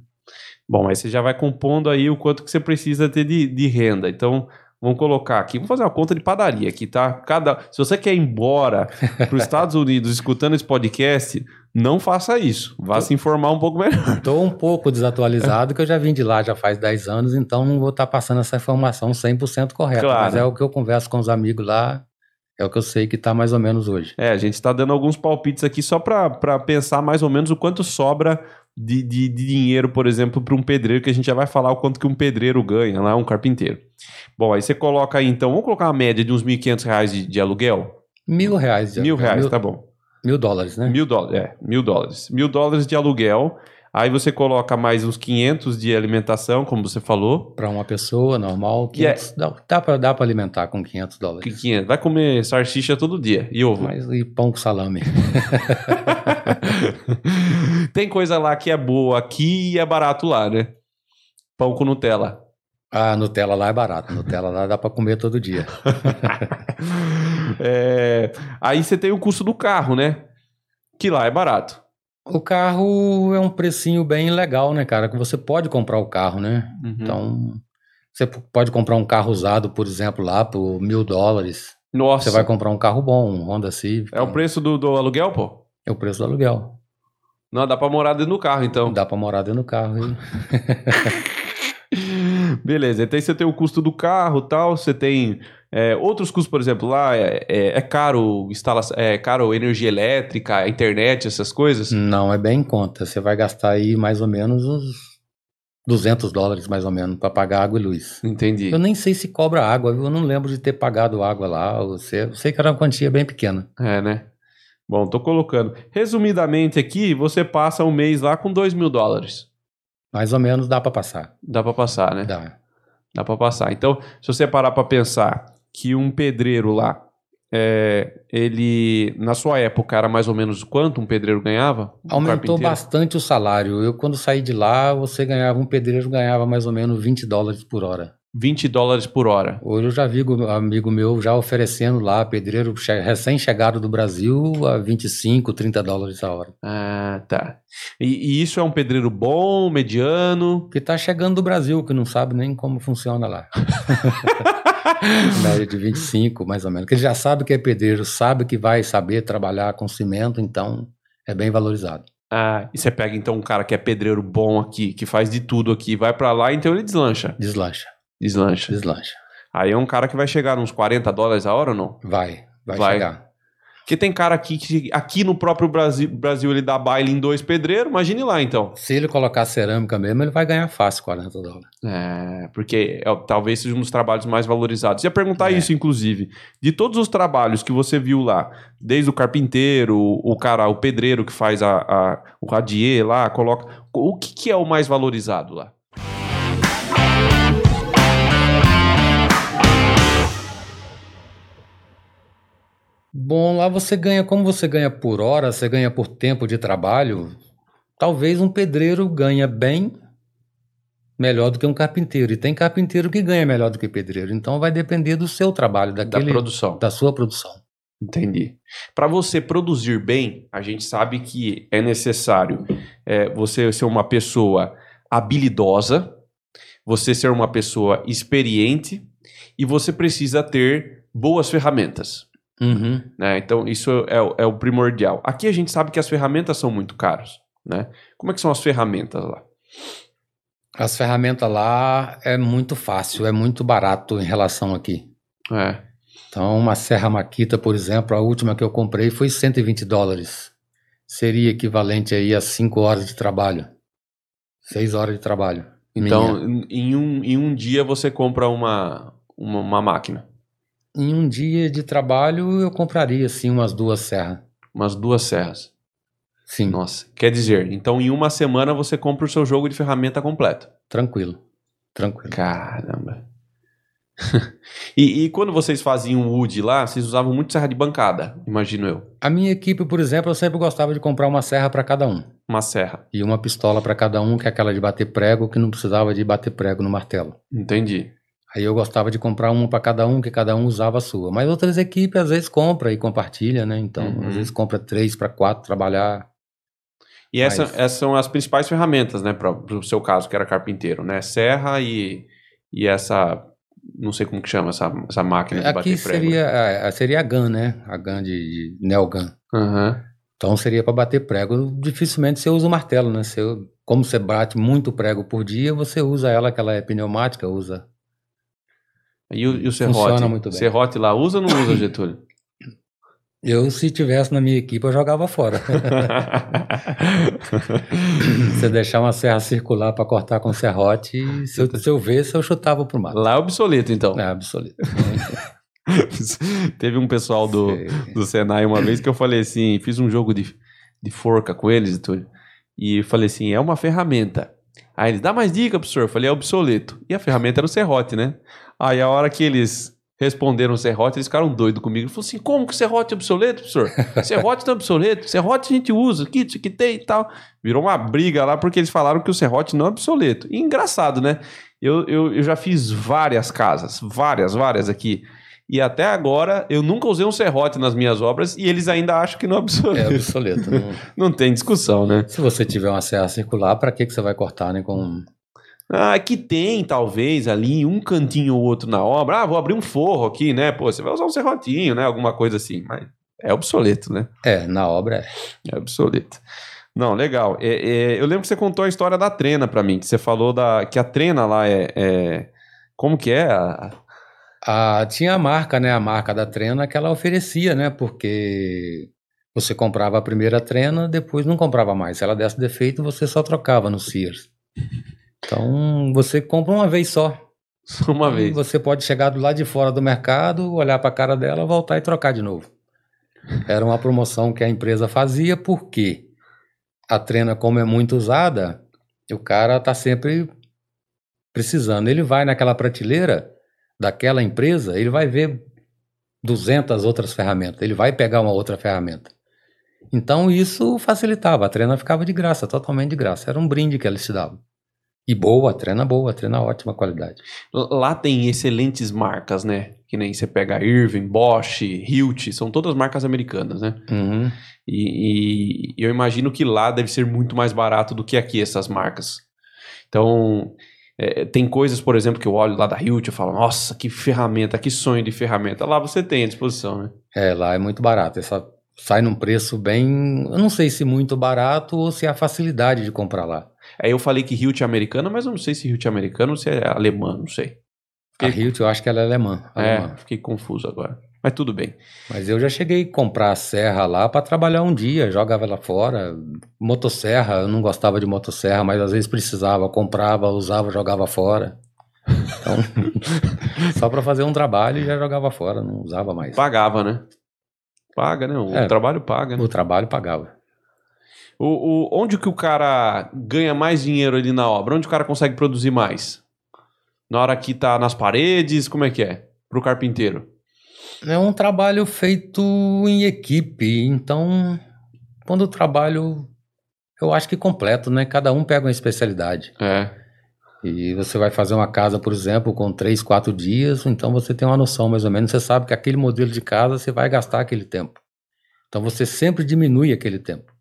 Bom, aí você já vai compondo aí o quanto que você precisa ter de, de renda. Então, vamos colocar aqui, vamos fazer uma conta de padaria aqui, tá? Cada, se você quer ir embora para os Estados Unidos escutando esse podcast, não faça isso. Vá se informar um pouco melhor. Estou um pouco desatualizado, que eu já vim de lá já faz 10 anos, então não vou estar passando essa informação 100% correta. Claro. Mas é o que eu converso com os amigos lá, é o que eu sei que está mais ou menos hoje. É, a gente está dando alguns palpites aqui só para pensar mais ou menos o quanto sobra de, de, de dinheiro, por exemplo, para um pedreiro, que a gente já vai falar o quanto que um pedreiro ganha lá, um carpinteiro. Bom, aí você coloca aí, então, vamos colocar uma média de uns R$ 1.500 de, de aluguel? Mil reais. De Mil aluguel. reais, mil, tá bom. Mil dólares, né? Mil dólares, é, mil dólares. Mil dólares de aluguel. Aí você coloca mais uns 500 de alimentação, como você falou. Para uma pessoa normal, E é- 500, dá, dá para dá pra alimentar com 500 Que dólares. 500. Vai comer salsicha todo dia e ovo. Mas e pão com salame. Tem coisa lá que é boa aqui e é barato lá, né? Pão com Nutella. Ah, Nutella lá é barato. Nutella lá dá para comer todo dia. É, Aí você tem o custo do carro, né? Que lá é barato. O carro é um precinho bem legal, né, cara? Que você pode comprar o carro, né? Uhum. Então, você pode comprar um carro usado, por exemplo, lá por mil dólares. Nossa, Você vai comprar um carro bom, um Honda Civic. é o preço do, do aluguel, pô? É o preço do aluguel. Não, dá pra morar dentro do carro, então. Dá pra morar dentro do carro. Beleza, então você tem o custo do carro tal, você tem é, outros custos, por exemplo, lá é, é, é caro instalação, é caro energia elétrica, internet, essas coisas. Não, é bem em conta. Você vai gastar aí mais ou menos uns 200 dólares, mais ou menos, para pagar água e luz. Entendi. Eu nem sei se cobra água, eu não lembro de ter pagado água lá. Eu sei, eu sei que era uma quantia bem pequena. É, né? Bom, tô colocando. Resumidamente aqui, você passa um mês lá com 2 mil dólares. Mais ou menos dá para passar. Dá pra passar, né? Dá. Dá pra passar. Então, se você parar pra pensar que um pedreiro lá, é, ele, na sua época, era mais ou menos quanto um pedreiro ganhava? Um Aumentou bastante o salário. Eu, quando saí de lá, você ganhava, um pedreiro ganhava mais ou menos 20 dólares por hora. 20 dólares por hora. Hoje eu já vi um amigo meu já oferecendo lá, pedreiro che- recém-chegado do Brasil, a 25, 30 dólares a hora. Ah, tá. E, e isso é um pedreiro bom, mediano? Que tá chegando do Brasil, que não sabe nem como funciona lá. Média de 25, mais ou menos. Que ele já sabe que é pedreiro, sabe que vai saber trabalhar com cimento, então é bem valorizado. Ah, e você pega então um cara que é pedreiro bom aqui, que faz de tudo aqui, vai pra lá, então ele deslancha. Deslancha, Deslancha. deslancha. Aí é um cara que vai chegar uns 40 dólares a hora ou não? Vai, vai, Vai. chegar. Porque tem cara aqui que aqui no próprio Brasil, Brasil ele dá baile em dois pedreiros, imagine lá então. Se ele colocar cerâmica mesmo, ele vai ganhar fácil 40 dólares. É, porque é, talvez seja um dos trabalhos mais valorizados. Ia perguntar É. isso, inclusive. De todos os trabalhos que você viu lá, desde o carpinteiro, o cara, o pedreiro que faz a, a- o radier lá, coloca. O que, que é o mais valorizado lá? Bom, lá você ganha, como você ganha por hora, você ganha por tempo de trabalho, talvez um pedreiro ganha bem melhor do que um carpinteiro. E tem carpinteiro que ganha melhor do que pedreiro. Então vai depender do seu trabalho, Da daquele, produção. da sua produção. Entendi. Para você produzir bem, a gente sabe que é necessário é, você ser uma pessoa habilidosa, você ser uma pessoa experiente e você precisa ter boas ferramentas. Uhum. né? Então, isso é, o- é o primordial. Aqui a gente sabe que as ferramentas são muito caras. Né? Como é que são as ferramentas lá? As ferramentas lá é muito fácil, é muito barato em relação aqui. É. Então, uma serra Makita, por exemplo, a última que eu comprei foi 120 dólares. Seria equivalente aí a 5 horas de trabalho. 6 horas de trabalho. Então, minha. em um, em um dia você compra uma, uma, uma máquina, em um dia de trabalho eu compraria assim umas duas serras. umas duas serras. Sim, Nossa, quer dizer, então em uma semana você compra o seu jogo de ferramenta completo. tranquilo. Tranquilo. Caramba. e, e quando vocês faziam wood lá, vocês usavam muito serra de bancada, imagino eu. A minha equipe, por exemplo, eu sempre gostava de comprar uma serra para cada um. Uma serra. E uma pistola para cada um, que é aquela de bater prego, que não precisava de bater prego no martelo. Entendi. Aí eu gostava de comprar uma para cada um, que cada um usava a sua. Mas outras equipes às vezes compra e compartilha, né? Então, Uhum. às vezes compra três para quatro trabalhar. E essa, Mas- essas são as principais ferramentas, né, para o seu caso, que era carpinteiro, né? Serra e, e essa, não sei como que chama, essa, essa máquina de Aqui bater prego. seria, a- seria a gun, né? A gun de, de nail gun. Aham. Então seria para bater prego. Dificilmente você usa o martelo, né? Você, como você bate muito prego por dia, você usa ela, que ela é pneumática, usa. E o, e o Funciona serrote? muito bem. Serrote lá usa ou não usa, Getúlio? Eu, se tivesse na minha equipe, eu jogava fora. Você deixar uma serra circular para cortar com serrote, se eu, se eu visse, eu chutava pro mato. Lá é obsoleto, então. É, obsoleto. Teve um pessoal do, do Senai uma vez que eu falei assim, fiz um jogo de, de forca com eles e tudo. E falei assim, é uma ferramenta. Aí eles, dá mais dica, professor. Eu falei, é obsoleto. E a ferramenta era o serrote, né? Aí a hora que eles responderam o serrote, eles ficaram doidos comigo. Falaram assim, como que serrote é obsoleto, professor? Serrote não é obsoleto. Serrote a gente usa, aqui, isso aqui tem e tal. Virou uma briga lá porque eles falaram que o serrote não é obsoleto. E engraçado, né? Eu, eu, eu já fiz várias casas, várias, várias aqui. E até agora eu nunca usei um serrote nas minhas obras e eles ainda acham que não é obsoleto. É obsoleto. Não, não tem discussão, né? Se você tiver uma serra circular, para que, que você vai cortar, né? Com... Ah, que tem, talvez, ali, um cantinho ou outro na obra. Ah, vou abrir um forro aqui, né? Pô, você vai usar um serrotinho, né? Alguma coisa assim. Mas é obsoleto, né? É, na obra é. É obsoleto. Não, legal. É, é, eu lembro que você contou a história da trena para mim, que você falou da que a trena lá é, é como que é? A, ah, tinha a marca, né? A marca da trena que ela oferecia, né? Porque você comprava a primeira trena, depois não comprava mais. Se ela desse defeito, você só trocava no Sears. Então, você compra uma vez só. Só uma vez. Você pode chegar do lado de fora do mercado, olhar para a cara dela, voltar e trocar de novo. Era uma promoção que a empresa fazia, porque a trena, como é muito usada, o cara está sempre precisando. Ele vai naquela prateleira, daquela empresa, ele vai ver 200 outras ferramentas, ele vai pegar uma outra ferramenta. Então isso facilitava, a treina ficava de graça, totalmente de graça. Era um brinde que eles te davam. E boa, treina boa, treina ótima qualidade. Lá tem excelentes marcas, né? Que nem você pega Irving, Bosch, Hilt, são todas marcas americanas, né? Uhum. E, e, eu imagino que lá deve ser muito mais barato do que aqui essas marcas. Então, é, tem coisas, por exemplo, que eu olho lá da Hilt e falo, nossa, que ferramenta, que sonho de ferramenta. Lá você tem à disposição, né? É, lá é muito barato. Essa sai num preço bem. Eu não sei se muito barato ou se é a facilidade de comprar lá. Aí eu falei que Hilt é americana, mas eu não sei se Hilt é americana ou se é alemã, não sei. Fiquei... A Hilt eu acho que ela é alemã. alemã. É, fiquei confuso agora. Mas tudo bem. Mas eu já cheguei a comprar a serra lá para trabalhar um dia, jogava ela fora. Motosserra, eu não gostava de motosserra, mas às vezes precisava, comprava, usava, jogava fora. Então, só para fazer um trabalho já jogava fora, não usava mais. Pagava, né? Paga, né? O é, trabalho paga. Né? O trabalho pagava. O, o, onde que o cara ganha mais dinheiro ali na obra? Onde o cara consegue produzir mais? Na hora que tá nas paredes, como é que é? Pro carpinteiro. É um trabalho feito em equipe, então quando o trabalho eu acho que completo, né? Cada um pega uma especialidade. É. E você vai fazer uma casa, por exemplo, com três, quatro dias, então você tem uma noção mais ou menos, você sabe que aquele modelo de casa você vai gastar aquele tempo. Então você sempre diminui aquele tempo.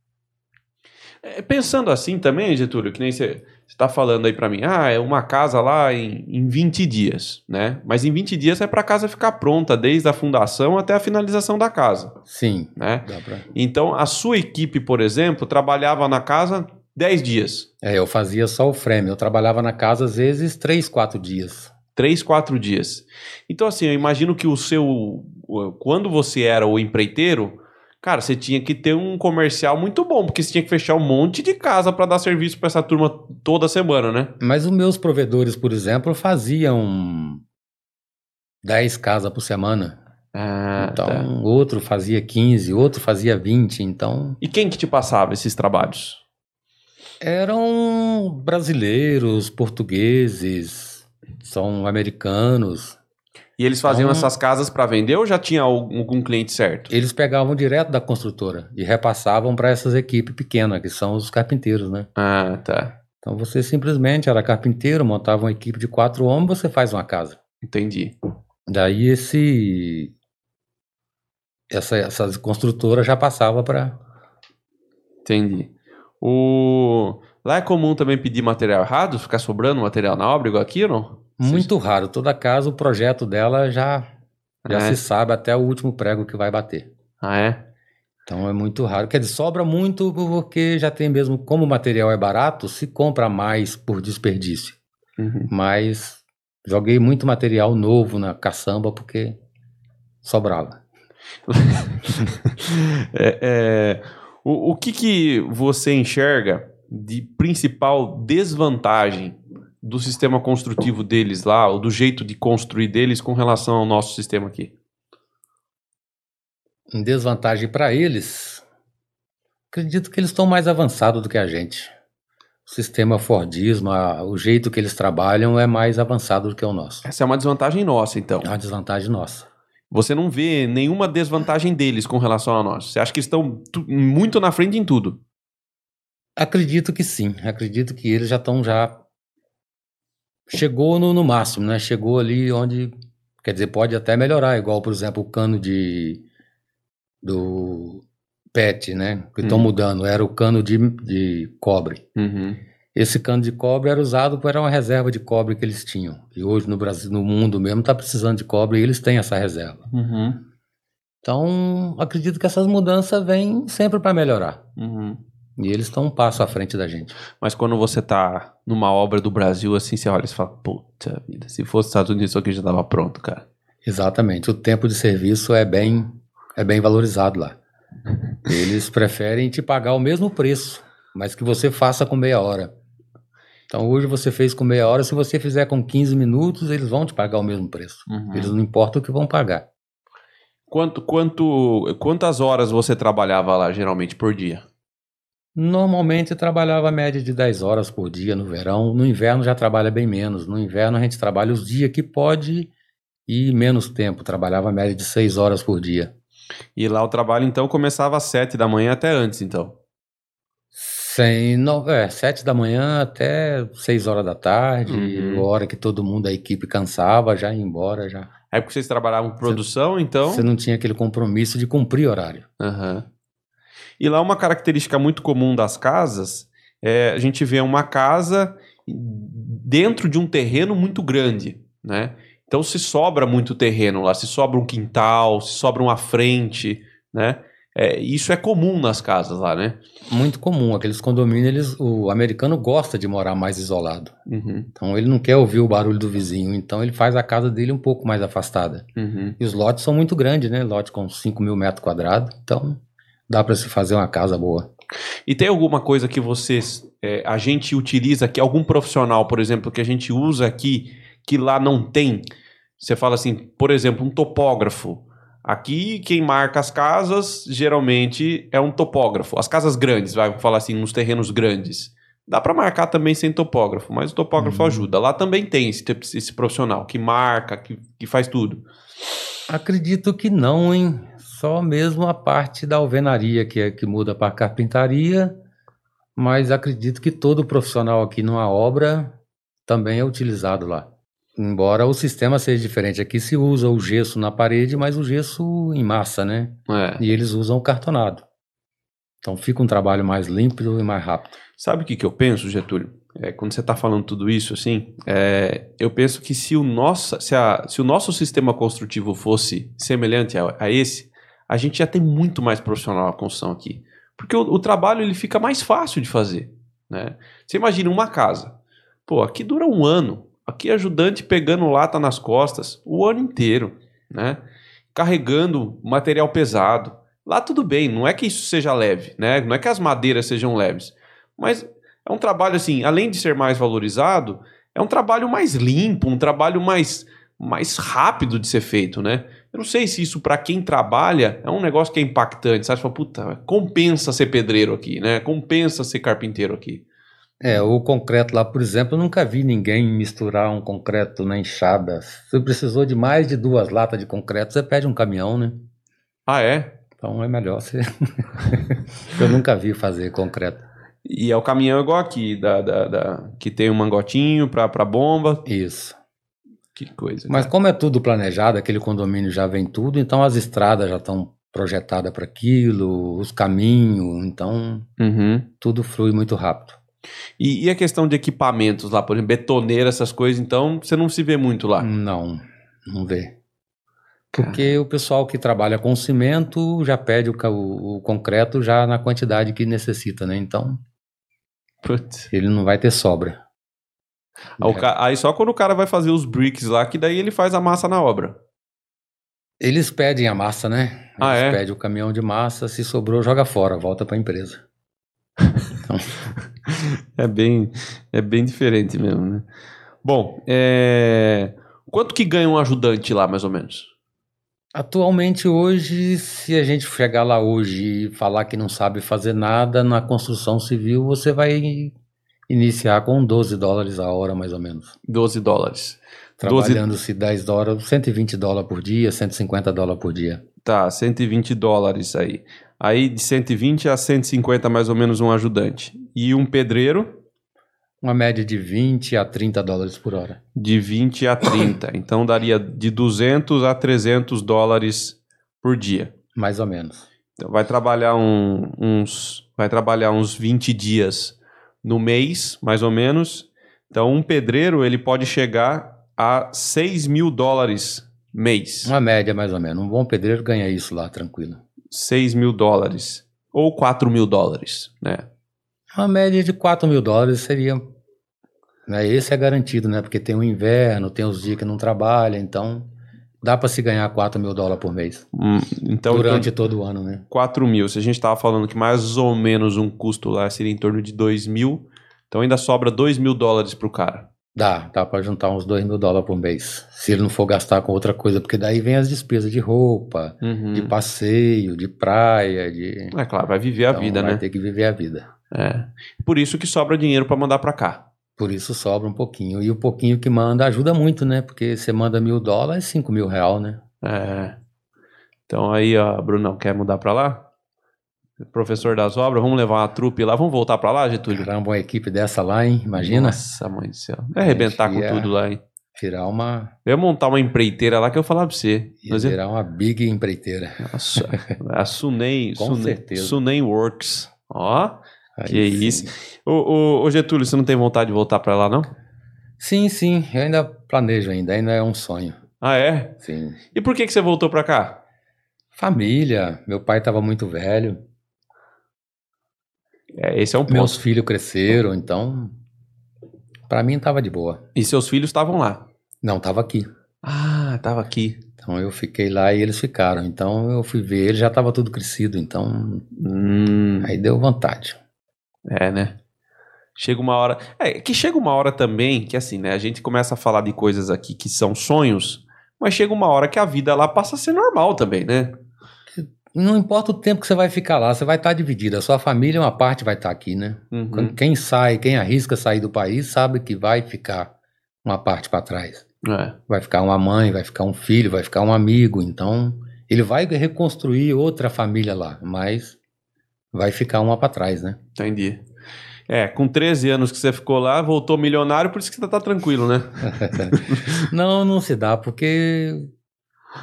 É, pensando assim também, Getúlio, que nem você está falando aí para mim, ah, é uma casa lá em, em 20 dias, né? Mas em 20 dias é para a casa ficar pronta, desde a fundação até a finalização da casa. Sim. Né? Pra... Então, a sua equipe, por exemplo, trabalhava na casa 10 dias. É, eu fazia só o frame, eu trabalhava na casa às vezes 3, 4 dias. 3, 4 dias. Então, assim, eu imagino que o seu. Quando você era o empreiteiro Cara, você tinha que ter um comercial muito bom, porque você tinha que fechar um monte de casa para dar serviço para essa turma toda semana, né? Mas os meus provedores, por exemplo, faziam 10 casas por semana. Ah, então, tá. outro fazia 15, outro fazia 20, então... E quem que te passava esses trabalhos? Eram brasileiros, portugueses, são americanos. E eles faziam então, essas casas para vender ou já tinha algum, cliente certo? Eles pegavam direto da construtora e repassavam para essas equipes pequenas, que são os carpinteiros, né? Ah, tá. Então você simplesmente era carpinteiro, montava uma equipe de quatro homens, você faz uma casa. Entendi. Daí esse essa, essas construtoras já passava para Entendi. O lá é comum também pedir material errado, ficar sobrando material na obra igual aqui, não? Muito raro. Toda casa, o projeto dela já, já é. se sabe até o último prego que vai bater. Ah, é? Então é muito raro. Quer dizer, sobra muito porque já tem mesmo, como o material é barato, se compra mais por desperdício. Uhum. Mas joguei muito material novo na caçamba porque sobrava. é, é, o, o que, que você enxerga de principal desvantagem do sistema construtivo deles lá, ou do jeito de construir deles com relação ao nosso sistema aqui? Em desvantagem para eles, acredito que eles estão mais avançados do que a gente. O sistema Fordismo, o jeito que eles trabalham é mais avançado do que o nosso. Essa é uma desvantagem nossa, então. É uma desvantagem nossa. Você não vê nenhuma desvantagem deles com relação a nós. Você acha que estão muito na frente em tudo? Acredito que sim. Acredito que eles já estão já chegou no, no máximo, né? Chegou ali onde quer dizer pode até melhorar, igual por exemplo o cano de do PET, né? Que estão uhum. mudando. Era o cano de, de cobre. Uhum. Esse cano de cobre era usado para uma reserva de cobre que eles tinham. E hoje no Brasil, no mundo mesmo, está precisando de cobre e eles têm essa reserva. Uhum. Então, acredito que essas mudanças vêm sempre para melhorar. Uhum. E eles estão um passo à frente da gente. Mas quando você está numa obra do Brasil, assim, você olha e fala, puta vida, se fosse Estados Unidos, isso aqui já estava pronto, cara. Exatamente. O tempo de serviço é bem, é bem valorizado lá. Eles preferem te pagar o mesmo preço, mas que você faça com meia hora. Então hoje você fez com meia hora, se você fizer com 15 minutos, eles vão te pagar o mesmo preço. Uhum. Eles não importam o que vão pagar. Quanto, quanto, quantas horas você trabalhava lá geralmente por dia? Normalmente eu trabalhava a média de 10 horas por dia no verão. No inverno já trabalha bem menos. No inverno a gente trabalha os dias que pode e menos tempo. Trabalhava a média de 6 horas por dia. E lá o trabalho, então, começava às sete da manhã até antes, então? Sem, é, sete da manhã até seis horas da tarde, uhum. hora que todo mundo, a equipe cansava, já ia embora, já. É porque vocês trabalhavam produção, então? Você não tinha aquele compromisso de cumprir horário. Uhum. E lá uma característica muito comum das casas é a gente vê uma casa dentro de um terreno muito grande, né? Então se sobra muito terreno lá, se sobra um quintal, se sobra uma frente, né? É, isso é comum nas casas lá, né? Muito comum. Aqueles condomínios, eles, o americano gosta de morar mais isolado. Uhum. Então ele não quer ouvir o barulho do vizinho. Então ele faz a casa dele um pouco mais afastada. Uhum. E os lotes são muito grandes, né? Lote com 5 mil metros quadrados. Então dá para se fazer uma casa boa. E tem alguma coisa que vocês, é, a gente utiliza aqui, algum profissional, por exemplo, que a gente usa aqui que lá não tem. Você fala assim, por exemplo, um topógrafo. Aqui, quem marca as casas geralmente é um topógrafo. As casas grandes, vai falar assim, nos terrenos grandes. Dá para marcar também sem topógrafo, mas o topógrafo uhum. ajuda. Lá também tem esse, esse profissional que marca, que, que faz tudo. Acredito que não, hein? Só mesmo a parte da alvenaria que, é, que muda para carpintaria, mas acredito que todo profissional aqui numa obra também é utilizado lá. Embora o sistema seja diferente. Aqui se usa o gesso na parede, mas o gesso em massa, né? É. E eles usam o cartonado. Então fica um trabalho mais límpido e mais rápido. Sabe o que, que eu penso, Getúlio? É, quando você está falando tudo isso, assim, é, eu penso que se o, nosso, se, a, se o nosso sistema construtivo fosse semelhante a, a, esse, a gente já tem muito mais profissional na construção aqui. Porque o, o trabalho ele fica mais fácil de fazer. Né? Você imagina uma casa. Pô, aqui dura um ano. Aqui ajudante pegando lata nas costas o ano inteiro, né? Carregando material pesado. Lá tudo bem, não é que isso seja leve, né? Não é que as madeiras sejam leves, mas é um trabalho assim, além de ser mais valorizado, é um trabalho mais limpo, um trabalho mais mais rápido de ser feito, né? Eu não sei se isso para quem trabalha é um negócio que é impactante, sabe? Você fala, puta, compensa ser pedreiro aqui, né? Compensa ser carpinteiro aqui. É, o concreto lá, por exemplo, eu nunca vi ninguém misturar um concreto na enxada. Se precisou de mais de duas latas de concreto, você pede um caminhão, né? Ah, é? Então é melhor você. eu nunca vi fazer concreto. E é o caminhão igual aqui, da, da, da... que tem um mangotinho para pra bomba. Isso. Que coisa. Mas como é tudo planejado, aquele condomínio já vem tudo, então as estradas já estão projetadas para aquilo, os caminhos, então uhum. tudo flui muito rápido. E, e, a questão de equipamentos lá, por exemplo, betoneira, essas coisas, então você não se vê muito lá? Não, não vê. Porque o pessoal que trabalha com cimento já pede o, o, o concreto já na quantidade que necessita, né? Então, Putz. ele não vai ter sobra. Aí só quando o cara vai fazer os bricks lá, que daí ele faz a massa na obra. Eles pedem a massa, né? Eles Ah, é? pedem o caminhão de massa, se sobrou, joga fora, volta para a empresa. É bem, é bem diferente mesmo, né? Bom, é... quanto que ganha um ajudante lá, mais ou menos? Atualmente, hoje, se a gente chegar lá hoje e falar que não sabe fazer nada na construção civil, você vai iniciar com 12 dólares a hora, mais ou menos. 12 dólares. 12 Trabalhando-se 10 dólares, 120 dólares por dia, 150 dólares por dia. Tá, 120 dólares aí. Aí de 120 a 150 mais ou menos um ajudante. E um pedreiro Uma média de 20 a 30 dólares por hora. de 20 a 30. Então daria de 200 a 300 dólares por dia. Mais ou menos. Então vai trabalhar um- uns vai trabalhar uns 20 dias no mês, mais ou menos. Então um pedreiro ele pode chegar a 6 mil dólares mês. Uma média, mais ou menos. Um bom pedreiro ganha isso lá, tranquilo. 6 mil dólares. Ou 4 mil dólares, né? Uma média de 4 mil dólares seria. Né, esse é garantido, né? Porque tem o inverno, tem os dias que não trabalha, então dá para se ganhar 4 mil dólares por mês. Hum, Então, durante então todo o ano, né? 4 mil. Se a gente estava falando que mais ou menos um custo lá seria em torno de 2 mil, então ainda sobra 2 mil dólares pro cara. Dá, dá para juntar uns 2 mil dólares por mês. Se ele não for gastar com outra coisa, porque daí vem as despesas de roupa, Uhum. de passeio, de praia, de. É claro, vai viver a Então, vida, vai né? ter que viver a vida. É. Por isso que sobra dinheiro para mandar para cá. Por isso sobra um pouquinho. E o pouquinho que manda ajuda muito, né? Porque você manda mil dólares, cinco mil real, né? É. Então aí, ó, Brunão, quer mudar para lá? Professor das obras, vamos levar uma trupe lá, vamos voltar para lá, Getúlio? Caramba, uma equipe dessa lá, hein? Imagina. Nossa, mãe do céu. Vai arrebentar com tudo lá, hein? Virar uma. Eu ia montar uma empreiteira lá que eu falar pra você. Ia virar uma big empreiteira. Nossa, a Sunei, Com certeza. Sunei Works. Ó, Aí Que sim. isso. ô, ô, ô, Getúlio, você não tem vontade de voltar pra lá, não? Sim, sim. Eu ainda planejo ainda, ainda é um sonho. Ah, é? Sim. E por que, que você voltou pra cá? Família, meu pai estava muito velho, É, esse é um ponto. meus filhos cresceram, então para mim tava de boa. E seus filhos estavam lá. Não, tava aqui. Ah, tava aqui. Então eu fiquei lá e eles ficaram. Então eu fui ver, ele já tava tudo crescido, então Hum, aí deu vontade. É, né? Chega uma hora. É, que chega uma hora também que, assim, né? A gente começa a falar de coisas aqui que são sonhos, mas chega uma hora que a vida lá passa a ser normal também, né? Não importa o tempo que você vai ficar lá, você vai estar dividido. A sua família, uma parte vai estar aqui, né? Uhum. Quem sai, quem arrisca sair do país, sabe que vai ficar uma parte para trás. É. Vai ficar uma mãe, vai ficar um filho, vai ficar um amigo. Então, ele vai reconstruir outra família lá, mas vai ficar uma para trás, né? Entendi. É, com 13 anos que você ficou lá, voltou milionário, por isso que você tá tranquilo, né? não, não se dá, porque,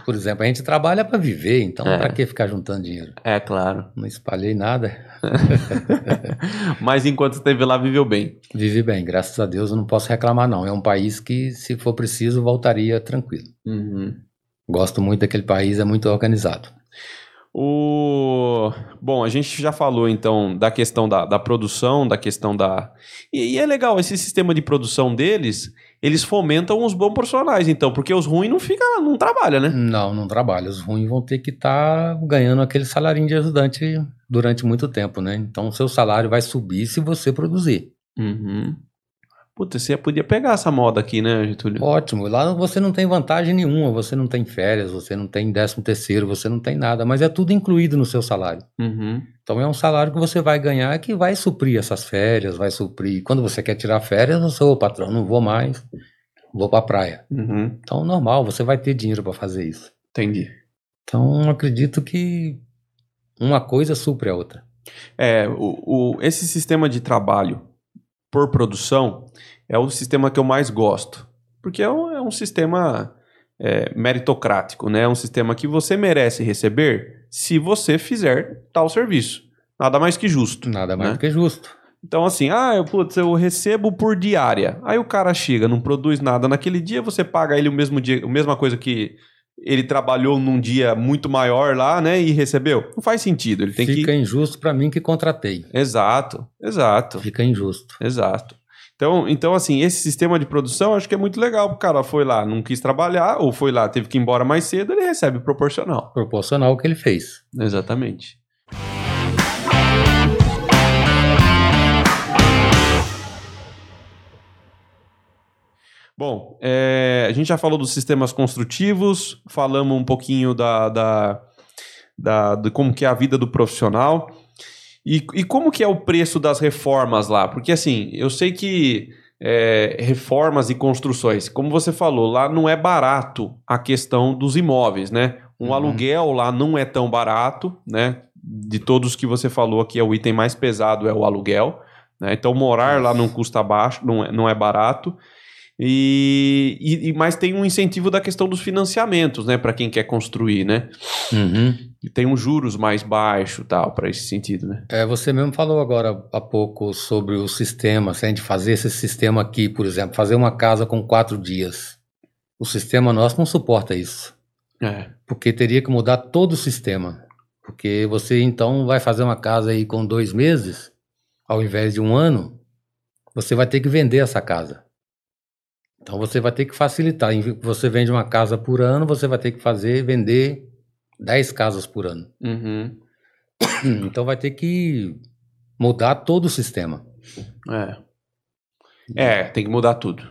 por exemplo, a gente trabalha para viver, então É. para que ficar juntando dinheiro? É, claro. Não espalhei nada. Mas enquanto esteve lá, viveu bem. Vivi bem, graças a Deus eu não posso reclamar, não. É um país que, se for preciso, voltaria tranquilo. Gosto muito daquele país, é muito organizado. O... Bom, a gente já falou então da questão da, da produção, da questão da. E, e é legal, esse sistema de produção deles, eles fomentam os bons profissionais, então, porque os ruins não ficam, não trabalham, né? Não, não trabalha. Os ruins vão ter que estar ganhando aquele salarinho de ajudante durante muito tempo, né? Então, o seu salário vai subir se você produzir. Uhum. Puta, você podia pegar essa moda aqui, né, Getúlio? Ótimo. Lá você não tem vantagem nenhuma, você não tem férias, você não tem décimo terceiro, você não tem nada, mas é tudo incluído no seu salário. Uhum. Então é um salário que você vai ganhar que vai suprir essas férias, vai suprir. Quando você quer tirar férias, você, ô patrão, não vou mais, vou pra praia. Uhum. Então, normal, você vai ter dinheiro para fazer isso. Entendi. Então, acredito que uma coisa supre a outra. É, o, o- esse sistema de trabalho por produção é o sistema que eu mais gosto. Porque é um, é um sistema é, meritocrático, né? É um sistema que você merece receber se você fizer tal serviço. Nada mais que justo. Nada mais Né? que justo. Então, assim, ah, eu, putz, eu recebo por diária. Aí o cara chega, não produz nada naquele dia, você paga ele o mesmo dia, a mesma coisa que ele trabalhou num dia muito maior lá, né? E recebeu. Não faz sentido. Ele tem Fica que. injusto para mim que contratei. Exato, exato. Fica injusto. Exato. Então, então, assim, esse sistema de produção acho que é muito legal. O cara foi lá, não quis trabalhar, ou foi lá, teve que ir embora mais cedo, ele recebe proporcional. Proporcional ao que ele fez. Exatamente. Bom, é, a gente já falou dos sistemas construtivos, falamos um pouquinho da, da, da, de como que é a vida do profissional. E, e como que é o preço das reformas lá? Porque assim, eu sei que é, reformas e construções, como você falou, lá não é barato a questão dos imóveis, né? Um uhum. aluguel lá não é tão barato, né? De todos que você falou aqui, é o item mais pesado é o aluguel. Né? Então, morar lá não custa baixo, não é, não é barato. E, e, mas tem um incentivo da questão dos financiamentos, né, para quem quer construir, né? Uhum. E tem um juros mais baixo, tal, para esse sentido, né? É, você mesmo falou agora há pouco sobre o sistema, se a gente fazer esse sistema aqui, por exemplo, fazer uma casa com quatro dias, o sistema nosso não suporta isso, é. porque teria que mudar todo o sistema, porque você então vai fazer uma casa aí com dois meses, ao invés de um ano, você vai ter que vender essa casa. Então você vai ter que facilitar. Você vende uma casa por ano, você vai ter que fazer, vender 10 casas por ano. Uhum. Então vai ter que mudar todo o sistema. É. É, tem que mudar tudo.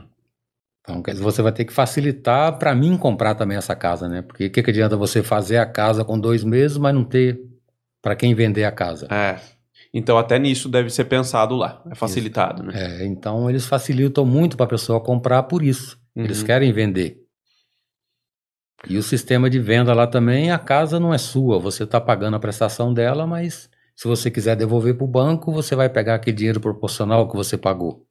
Então, quer dizer, você vai ter que facilitar para mim comprar também essa casa, né? Porque o que, que adianta você fazer a casa com dois meses, mas não ter para quem vender a casa? É. Então, até nisso deve ser pensado lá. É facilitado, isso. né? É, então eles facilitam muito para a pessoa comprar por isso. Uhum. Eles querem vender. E o sistema de venda lá também, a casa não é sua. Você está pagando a prestação dela, mas se você quiser devolver para o banco, você vai pegar aquele dinheiro proporcional que você pagou.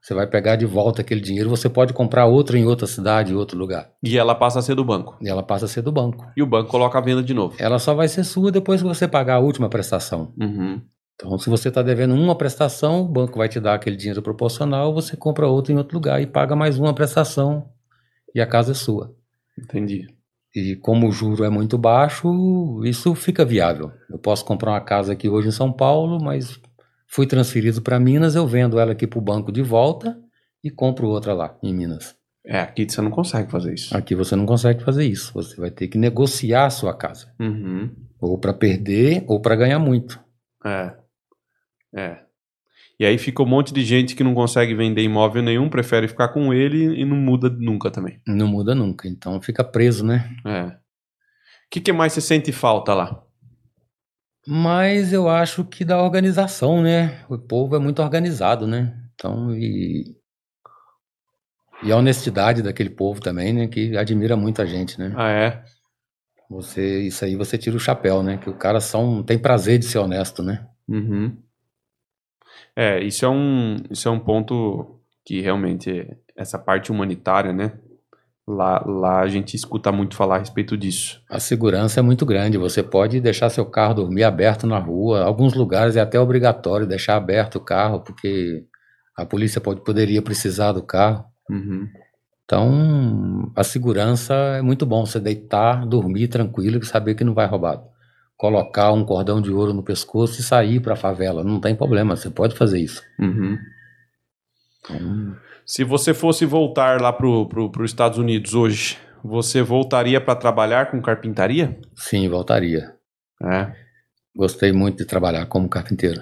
Você vai pegar de volta aquele dinheiro, você pode comprar outra em outra cidade, em outro lugar. E ela passa a ser do banco. E ela passa a ser do banco. E o banco coloca a venda de novo. Ela só vai ser sua depois que você pagar a última prestação. Uhum. Então, se você está devendo uma prestação, o banco vai te dar aquele dinheiro proporcional, você compra outra em outro lugar e paga mais uma prestação e a casa é sua. Entendi. E como o juro é muito baixo, isso fica viável. Eu posso comprar uma casa aqui hoje em São Paulo, mas fui transferido para Minas, eu vendo ela aqui para o banco de volta e compro outra lá em Minas. É, aqui você não consegue fazer isso. Aqui você não consegue fazer isso. Você vai ter que negociar a sua casa. Uhum. Ou para perder ou para ganhar muito. É. É. E aí fica um monte de gente que não consegue vender imóvel nenhum, prefere ficar com ele e não muda nunca também. Não muda nunca, então fica preso, né? É. O que, que mais você sente falta lá? Mas eu acho que da organização, né? O povo é muito organizado, né? Então, e. E a honestidade daquele povo também, né? Que admira muita gente, né? Ah, é? Você, isso aí você tira o chapéu, né? Que o cara são, tem prazer de ser honesto, né? Uhum. É, isso é um, isso é um ponto que realmente, essa parte humanitária, né? Lá, lá a gente escuta muito falar a respeito disso. A segurança é muito grande. Você pode deixar seu carro dormir aberto na rua. Alguns lugares é até obrigatório deixar aberto o carro, porque a polícia pode, poderia precisar do carro. Uhum. Então, a segurança é muito bom. Você deitar, dormir tranquilo e saber que não vai roubado colocar um cordão de ouro no pescoço e sair para a favela. Não tem problema, você pode fazer isso. Uhum. Hum. Se você fosse voltar lá para pro, os Estados Unidos hoje, você voltaria para trabalhar com carpintaria? Sim, voltaria. É. Gostei muito de trabalhar como carpinteiro.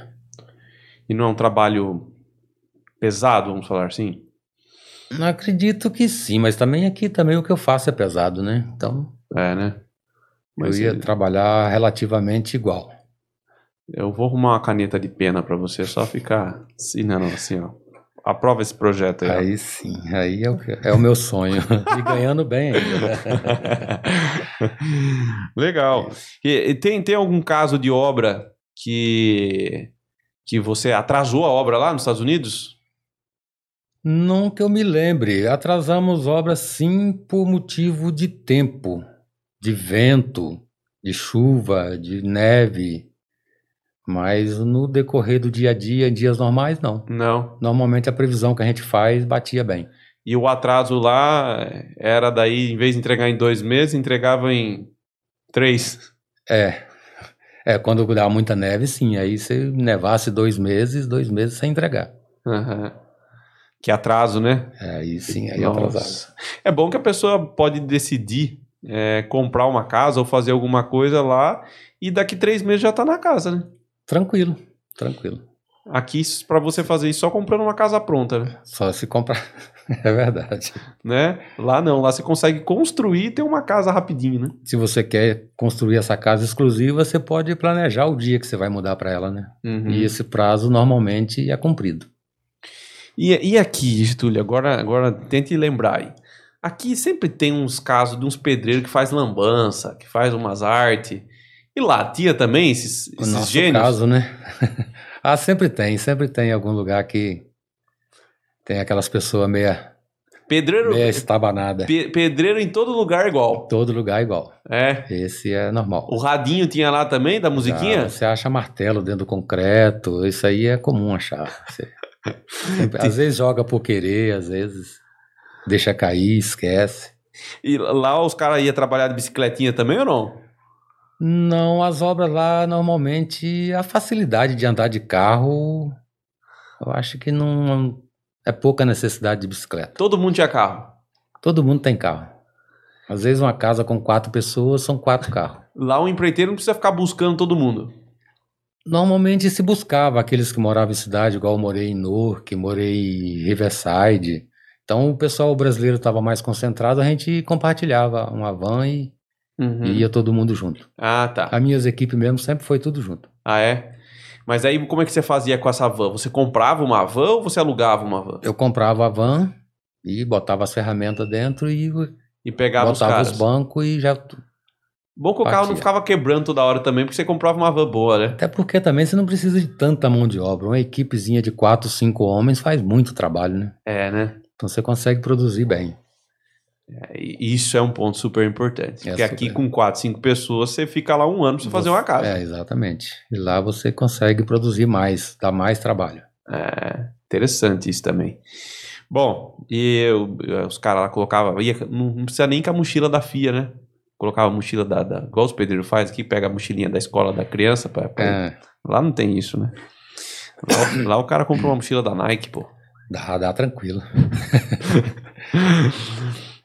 E não é um trabalho pesado, vamos falar assim? Não acredito que sim, mas também aqui também o que eu faço é pesado, né? Então. É, né? Mas eu ia ele... trabalhar relativamente igual. Eu vou arrumar uma caneta de pena para você só ficar assinando assim, ó. Aprova esse projeto aí. Aí ó. sim, aí é o, é o meu sonho. e ganhando bem ainda. Né? Legal. E, e, tem, tem algum caso de obra que, que você atrasou a obra lá nos Estados Unidos? Não que eu me lembre. Atrasamos obras sim por motivo de tempo de vento, de chuva, de neve. Mas no decorrer do dia a dia, em dias normais, não. Não. Normalmente a previsão que a gente faz batia bem. E o atraso lá era daí, em vez de entregar em dois meses, entregava em três. É. É, quando dá muita neve, sim. Aí se nevasse dois meses, dois meses sem entregar. Uhum. Que atraso, né? É, aí sim, aí atrasado. É bom que a pessoa pode decidir é, comprar uma casa ou fazer alguma coisa lá e daqui três meses já tá na casa, né? Tranquilo, tranquilo. Aqui, para você fazer isso, só comprando uma casa pronta, né? Só se comprar. é verdade. Né? Lá não, lá você consegue construir e ter uma casa rapidinho, né? Se você quer construir essa casa exclusiva, você pode planejar o dia que você vai mudar para ela, né? Uhum. E esse prazo normalmente é cumprido. E, e aqui, Getúlio, agora, agora tente lembrar aí. Aqui sempre tem uns casos de uns pedreiros que faz lambança, que faz umas artes. E lá, tia também, esses, esses nosso gênios? caso, né? ah, sempre tem, sempre tem algum lugar que tem aquelas pessoas meia, Pedreiro, meia estabanada. pe- pedreiro em todo lugar igual. Todo lugar igual. É. Esse é normal. O radinho tinha lá também, da musiquinha? Já você acha martelo dentro do concreto, isso aí é comum achar. Você- sempre- às vezes joga por querer, às vezes deixa cair, esquece. E lá os caras iam trabalhar de bicicletinha também ou não? Não, as obras lá, normalmente, a facilidade de andar de carro, eu acho que não é pouca necessidade de bicicleta. Todo mundo tinha carro. Todo mundo tem carro. Às vezes uma casa com quatro pessoas são quatro carros. Lá o empreiteiro não precisa ficar buscando todo mundo. Normalmente se buscava aqueles que moravam em cidade, igual eu morei em Newark, morei em Riverside. Então o pessoal brasileiro estava mais concentrado, a gente compartilhava uma van e, Uhum. e ia todo mundo junto. Ah, tá. As minhas equipes mesmo sempre foi tudo junto. Ah, é? Mas aí como é que você fazia com essa van? Você comprava uma van ou você alugava uma van? Eu comprava a van e botava as ferramentas dentro e E pegava os botava caras. os bancos e já. Bom que o carro não Partia. ficava quebrando toda hora também, porque você comprava uma van boa, né? Até porque também você não precisa de tanta mão de obra. Uma equipezinha de quatro, cinco homens faz muito trabalho, né? É, né? Então você consegue produzir bem. É, isso é um ponto super importante. É porque aqui super. com quatro, cinco pessoas, você fica lá um ano pra você fazer uma casa. É, exatamente. E lá você consegue produzir mais, dá mais trabalho. É, interessante isso também. Bom, e eu- os caras lá colocavam, ia, não, não precisa nem com a mochila da FIA, né? Colocava a mochila da, da igual os pedreiros faz aqui, pega a mochilinha da escola da criança. Pra, pra- É, Lá não tem isso, né? Lá, lá o cara comprou uma mochila da Nike, pô. Dá, dá tranquilo.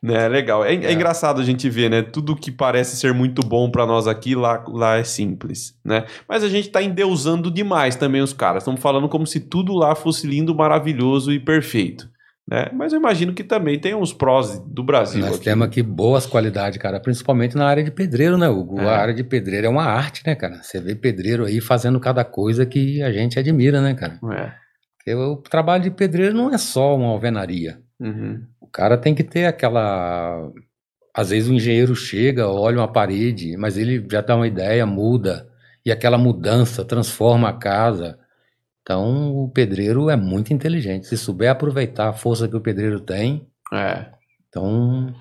É legal. É, é É. engraçado a gente ver, né? Tudo que parece ser muito bom pra nós aqui, lá, lá é simples, né? Mas a gente tá endeusando demais também os caras. Estamos falando como se tudo lá fosse lindo, maravilhoso e perfeito, né? Mas eu imagino que também tem uns prós do Brasil. Nós aqui. temos aqui boas qualidades, cara, principalmente na área de pedreiro, né, Hugo? É. A área de pedreiro é uma arte, né, cara? Você vê pedreiro aí fazendo cada coisa que a gente admira, né, cara? É. Porque o trabalho de pedreiro não é só uma alvenaria. Uhum. O cara tem que ter aquela. Às vezes o engenheiro chega, olha uma parede, mas ele já dá uma ideia, muda. E aquela mudança transforma a casa. Então o pedreiro é muito inteligente. Se souber aproveitar a força que o pedreiro tem, É. então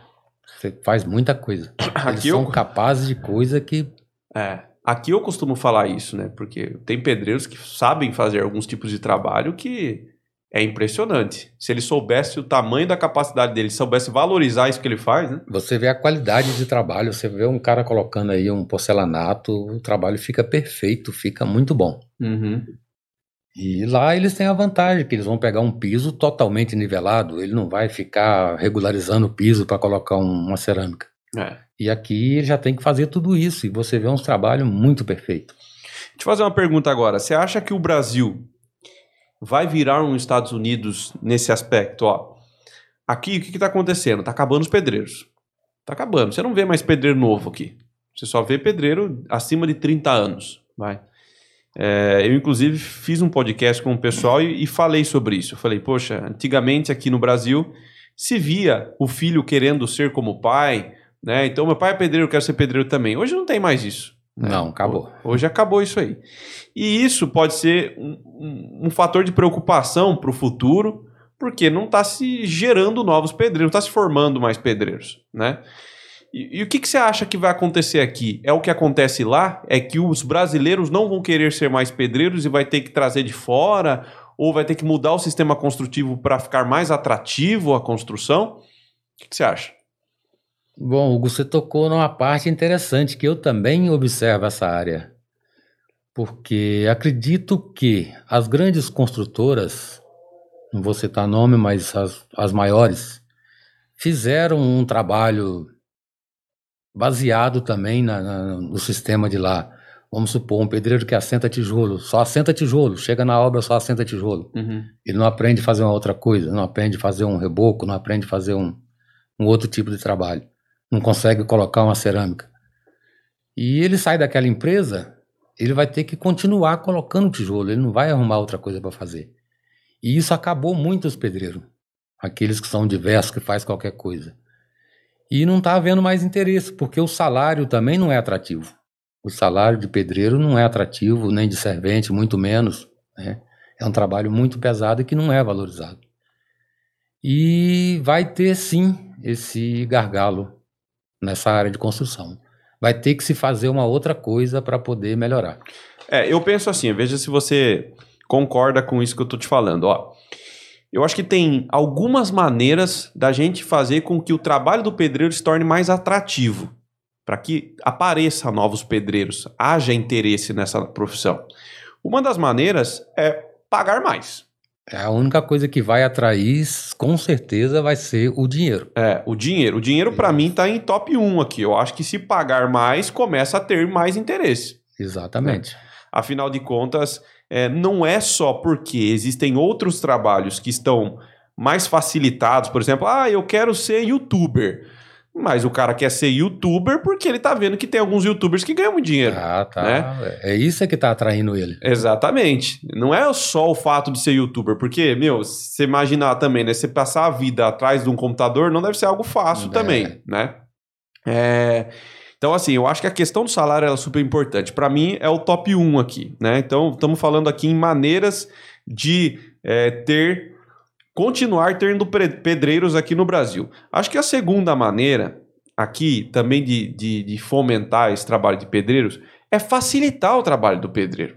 você faz muita coisa. Eles Aqui são eu, capazes de coisa que. é. Aqui eu costumo falar isso, né? Porque tem pedreiros que sabem fazer alguns tipos de trabalho que é impressionante. Se ele soubesse o tamanho da capacidade dele, soubesse valorizar isso que ele faz, né? Você vê a qualidade de trabalho, você vê um cara colocando aí um porcelanato, o trabalho fica perfeito, fica muito bom. Uhum. E lá eles têm a vantagem que eles vão pegar um piso totalmente nivelado, ele não vai ficar regularizando o piso para colocar um- uma cerâmica. É. E aqui já tem que fazer tudo isso e você vê uns trabalhos muito perfeitos. Deixa eu fazer uma pergunta agora. Você acha que o Brasil vai virar um Estados Unidos nesse aspecto? Ó, aqui o que está acontecendo? Tá acabando os pedreiros. Tá acabando. Você não vê mais pedreiro novo aqui. Você só vê pedreiro acima de 30 anos. Vai. É, eu, inclusive, fiz um podcast com o pessoal e, e falei sobre isso. Eu falei, poxa, antigamente aqui no Brasil se via o filho querendo ser como o pai, né? Então, meu pai é pedreiro, eu quero ser pedreiro também. Hoje não tem mais isso. né? Não, acabou. Hoje acabou isso aí. E isso pode ser um, um- um fator de preocupação para o futuro, porque não está se gerando novos pedreiros, não está se formando mais pedreiros, né? E, e o que, que você acha que vai acontecer aqui? É o que acontece lá? É que os brasileiros não vão querer ser mais pedreiros e vai ter que trazer de fora? Ou vai ter que mudar o sistema construtivo para ficar mais atrativo a construção? O que, que você acha? Bom, Hugo, você tocou numa parte interessante que eu também observo essa área. Porque acredito que as grandes construtoras não vou citar nome, mas as, as maiores, fizeram um trabalho baseado também na, na, no sistema de lá. Vamos supor, um pedreiro que assenta tijolo, só assenta tijolo, chega na obra só assenta tijolo. Uhum. Ele não aprende a fazer uma outra coisa, não aprende a fazer um reboco, não aprende a fazer um, um outro tipo de trabalho. Não consegue colocar uma cerâmica. E ele sai daquela empresa, ele vai ter que continuar colocando tijolo, ele não vai arrumar outra coisa para fazer. E isso acabou muito os pedreiros, aqueles que são diversos, que faz qualquer coisa. E não está havendo mais interesse, porque o salário também não é atrativo. O salário de pedreiro não é atrativo, nem de servente, muito menos. Né? É um trabalho muito pesado e que não é valorizado. E vai ter sim esse gargalo nessa área de construção. Vai ter que se fazer uma outra coisa para poder melhorar. É, eu penso assim, veja se você concorda com isso que eu estou te falando. Ó, eu acho que tem algumas maneiras da gente fazer com que o trabalho do pedreiro se torne mais atrativo, para que apareça novos pedreiros, haja interesse nessa profissão. Uma das maneiras é pagar mais. É a única coisa que vai atrair, com certeza, vai ser o dinheiro. É, o dinheiro. O dinheiro, para mim, está em top 1 aqui. Eu acho que se pagar mais, começa a ter mais interesse. Exatamente. É. Afinal de contas, é, não é só porque existem outros trabalhos que estão mais facilitados, por exemplo, ah, eu quero ser youtuber. Mas o cara quer ser youtuber porque ele tá vendo que tem alguns youtubers que ganham dinheiro. Ah, tá. Né? É isso que tá atraindo ele. Exatamente. Não é só o fato de ser youtuber, porque, meu, você imaginar também, né? Você passar a vida atrás de um computador não deve ser algo fácil é. também, né? É. Então, assim, eu acho que a questão do salário é super importante. Para mim, é o top 1 aqui, né? Então, estamos falando aqui em maneiras de é, ter, continuar tendo pedreiros aqui no Brasil. Acho que a segunda maneira aqui também de, de, de fomentar esse trabalho de pedreiros é facilitar o trabalho do pedreiro.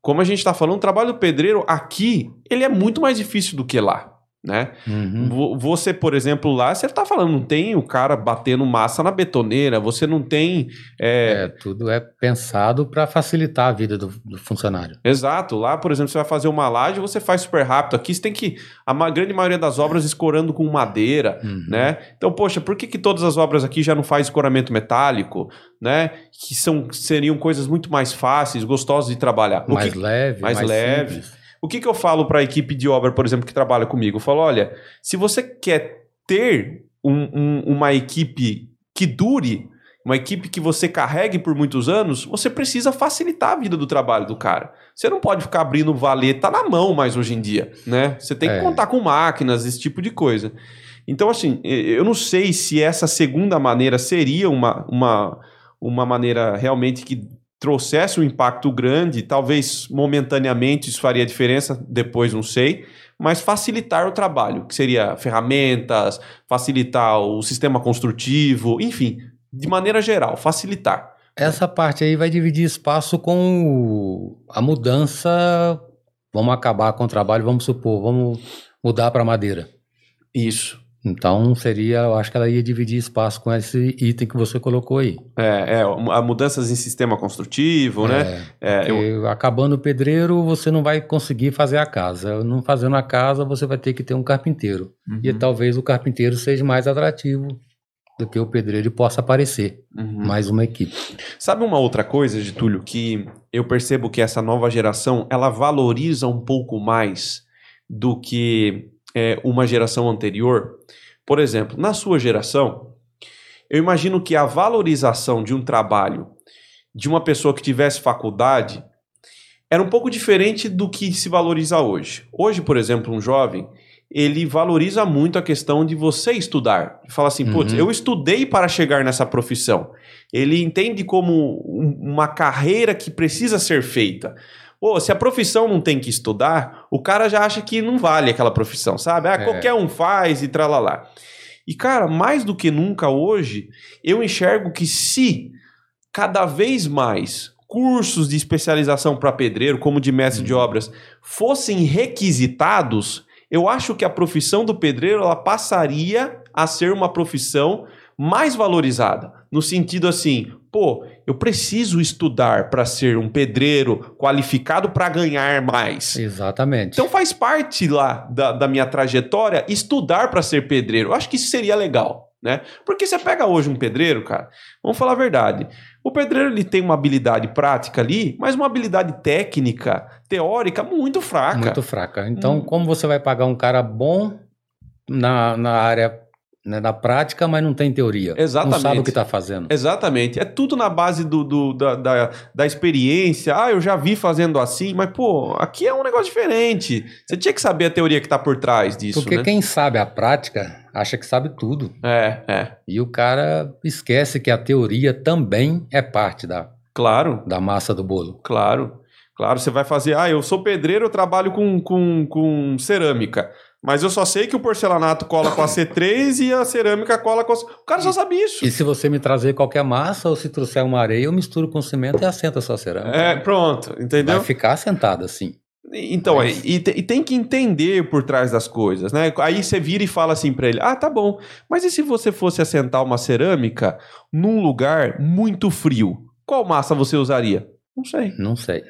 Como a gente está falando, o trabalho do pedreiro aqui, ele é muito mais difícil do que lá né? Uhum. Você, por exemplo, lá, você tá falando, não tem o cara batendo massa na betoneira, você não tem. É, é tudo é pensado para facilitar a vida do, do, funcionário. Exato. Lá, por exemplo, você vai fazer uma laje, você faz super rápido. Aqui você tem que. A grande maioria das obras escorando com madeira, uhum. né? Então, poxa, por que, que todas as obras aqui já não faz escoramento metálico, né? Que são, seriam coisas muito mais fáceis, gostosas de trabalhar. Mais que, leve, mais, mais leve. Simples. O que, que eu falo para a equipe de obra, por exemplo, que trabalha comigo? Eu falo: olha, se você quer ter um, um, uma equipe que dure, uma equipe que você carregue por muitos anos, você precisa facilitar a vida do trabalho do cara. Você não pode ficar abrindo valeta na mão mais hoje em dia, né? Você tem que é. contar com máquinas, esse tipo de coisa. Então, assim, eu não sei se essa segunda maneira seria uma, uma, uma maneira realmente que trouxesse um impacto grande, talvez momentaneamente isso faria diferença, depois não sei, mas facilitar o trabalho, que seria ferramentas, facilitar o sistema construtivo, enfim, de maneira geral, facilitar. Essa parte aí vai dividir espaço com a mudança. Vamos acabar com o trabalho, vamos supor, vamos mudar para madeira. Isso. Então seria, eu acho que ela ia dividir espaço com esse item que você colocou aí. É, é mudanças em sistema construtivo, né? é, né? É, eu... Acabando o pedreiro, você não vai conseguir fazer a casa. Não fazendo a casa, você vai ter que ter um carpinteiro. Uhum. E talvez o carpinteiro seja mais atrativo do que o pedreiro possa aparecer. Uhum. Mais uma equipe. Sabe uma outra coisa, Getúlio, que eu percebo que essa nova geração ela valoriza um pouco mais do que é, uma geração anterior? Por exemplo, na sua geração, eu imagino que a valorização de um trabalho de uma pessoa que tivesse faculdade era um pouco diferente do que se valoriza hoje. Hoje, por exemplo, um jovem, ele valoriza muito a questão de você estudar. Fala assim, uhum. putz, eu estudei para chegar nessa profissão. Ele entende como uma carreira que precisa ser feita. Pô, se a profissão não tem que estudar, o cara já acha que não vale aquela profissão, sabe? Ah, é. qualquer um faz e tralalá. E, cara, mais do que nunca hoje, eu enxergo que se cada vez mais cursos de especialização para pedreiro, como de mestre hum. de uhum. obras, fossem requisitados, eu acho que a profissão do pedreiro ela passaria a ser uma profissão mais valorizada. No sentido assim, pô, eu preciso estudar para ser um pedreiro qualificado para ganhar mais. Exatamente. Então faz parte lá da, da minha trajetória estudar para ser pedreiro. Eu acho que isso seria legal, né? Porque você pega hoje um pedreiro, cara, vamos falar a verdade. O pedreiro ele tem uma habilidade prática ali, mas uma habilidade técnica, teórica muito fraca. Muito fraca. Então, hum. como você vai pagar um cara bom na, na área né, na prática, mas não tem teoria. Exatamente. Não sabe o que está fazendo. Exatamente. É tudo na base do, do da, da, da, experiência. Ah, eu já vi fazendo assim, mas, pô, aqui é um negócio diferente. Você tinha que saber a teoria que está por trás disso. Porque né? quem sabe a prática acha que sabe tudo. É, é. E o cara esquece que a teoria também é parte da, claro. da massa do bolo. Claro. Claro, você vai fazer, ah, eu sou pedreiro, eu trabalho com, com, com cerâmica. Mas eu só sei que o porcelanato cola com a C3 e a cerâmica cola com a... O cara só sabe isso. E se você me trazer qualquer massa ou se trouxer uma areia, eu misturo com cimento e assento a sua cerâmica. É, pronto, entendeu? Vai ficar assentado assim. Então, Mas... e, e, tem que entender por trás das coisas, né? Aí você vira e fala assim para ele: ah, tá bom, mas e se você fosse assentar uma cerâmica num lugar muito frio? Qual massa você usaria? Não sei. Não sei.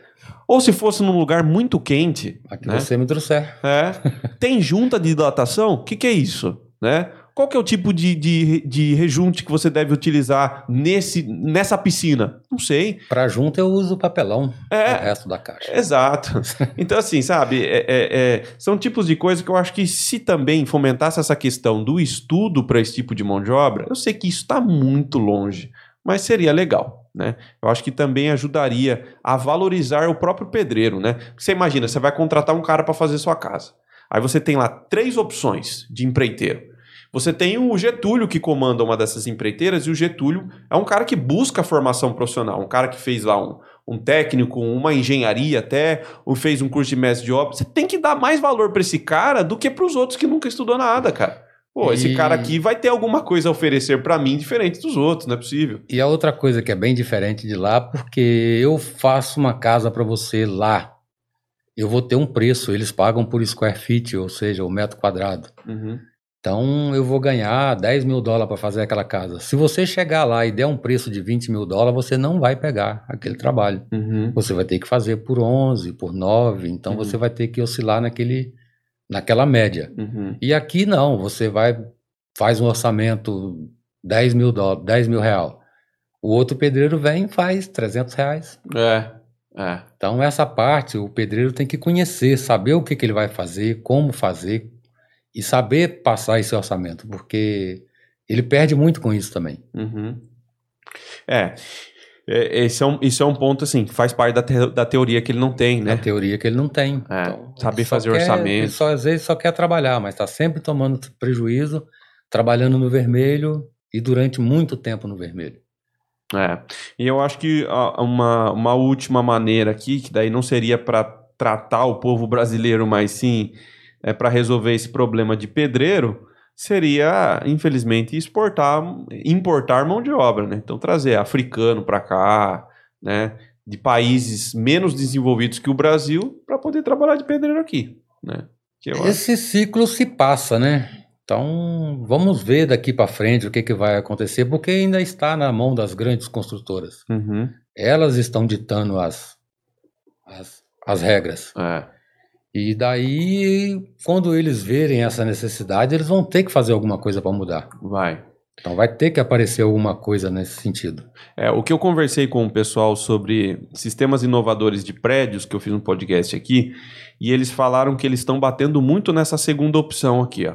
Ou se fosse num lugar muito quente. Aqui né? você me trouxer. É. Tem junta de dilatação? O que, que é isso? Né? Qual que é o tipo de, de, de rejunte que você deve utilizar nesse, nessa piscina? Não sei. Para junta eu uso papelão. É. O resto da caixa. Exato. Então, assim, sabe? É, é, é, são tipos de coisas que eu acho que se também fomentasse essa questão do estudo para esse tipo de mão de obra, eu sei que isso está muito longe, mas seria legal. Né? Eu acho que também ajudaria a valorizar o próprio pedreiro. Né? Você imagina, você vai contratar um cara para fazer sua casa. Aí você tem lá três opções de empreiteiro. Você tem o Getúlio que comanda uma dessas empreiteiras, e o Getúlio é um cara que busca formação profissional, um cara que fez lá um, um técnico, uma engenharia até, ou fez um curso de mestre de obra. Você tem que dar mais valor para esse cara do que para os outros que nunca estudou nada, cara. Pô, e... esse cara aqui vai ter alguma coisa a oferecer para mim diferente dos outros, não é possível. E a outra coisa que é bem diferente de lá, porque eu faço uma casa para você lá, eu vou ter um preço, eles pagam por square feet, ou seja, o metro quadrado. Uhum. Então eu vou ganhar 10 mil dólares para fazer aquela casa. Se você chegar lá e der um preço de 20 mil dólares, você não vai pegar aquele trabalho. Uhum. Você vai ter que fazer por 11, por 9, então uhum. você vai ter que oscilar naquele naquela média. Uhum. E aqui não, você vai, faz um orçamento 10 mil, dólares, 10 mil real. O outro pedreiro vem e faz 300 reais. É, é. Então essa parte o pedreiro tem que conhecer, saber o que, que ele vai fazer, como fazer e saber passar esse orçamento, porque ele perde muito com isso também. Uhum. É, é, esse é um, isso é um ponto, assim, que faz parte da, te, da teoria que ele não tem, né? Da teoria que ele não tem. É, então, saber fazer quer, orçamento. Ele só, às vezes só quer trabalhar, mas está sempre tomando prejuízo, trabalhando no vermelho e durante muito tempo no vermelho. É, e eu acho que uma, uma última maneira aqui, que daí não seria para tratar o povo brasileiro, mas sim é para resolver esse problema de pedreiro, seria, infelizmente, exportar, importar mão de obra, né? Então trazer africano para cá, né? De países menos desenvolvidos que o Brasil para poder trabalhar de pedreiro aqui, né? Esse acho... ciclo se passa, né? Então, vamos ver daqui para frente o que, que vai acontecer, porque ainda está na mão das grandes construtoras. Uhum. Elas estão ditando as, as, as regras. É. E daí, quando eles verem essa necessidade, eles vão ter que fazer alguma coisa para mudar. Vai. Então vai ter que aparecer alguma coisa nesse sentido. É, o que eu conversei com o pessoal sobre sistemas inovadores de prédios, que eu fiz um podcast aqui, e eles falaram que eles estão batendo muito nessa segunda opção aqui, ó,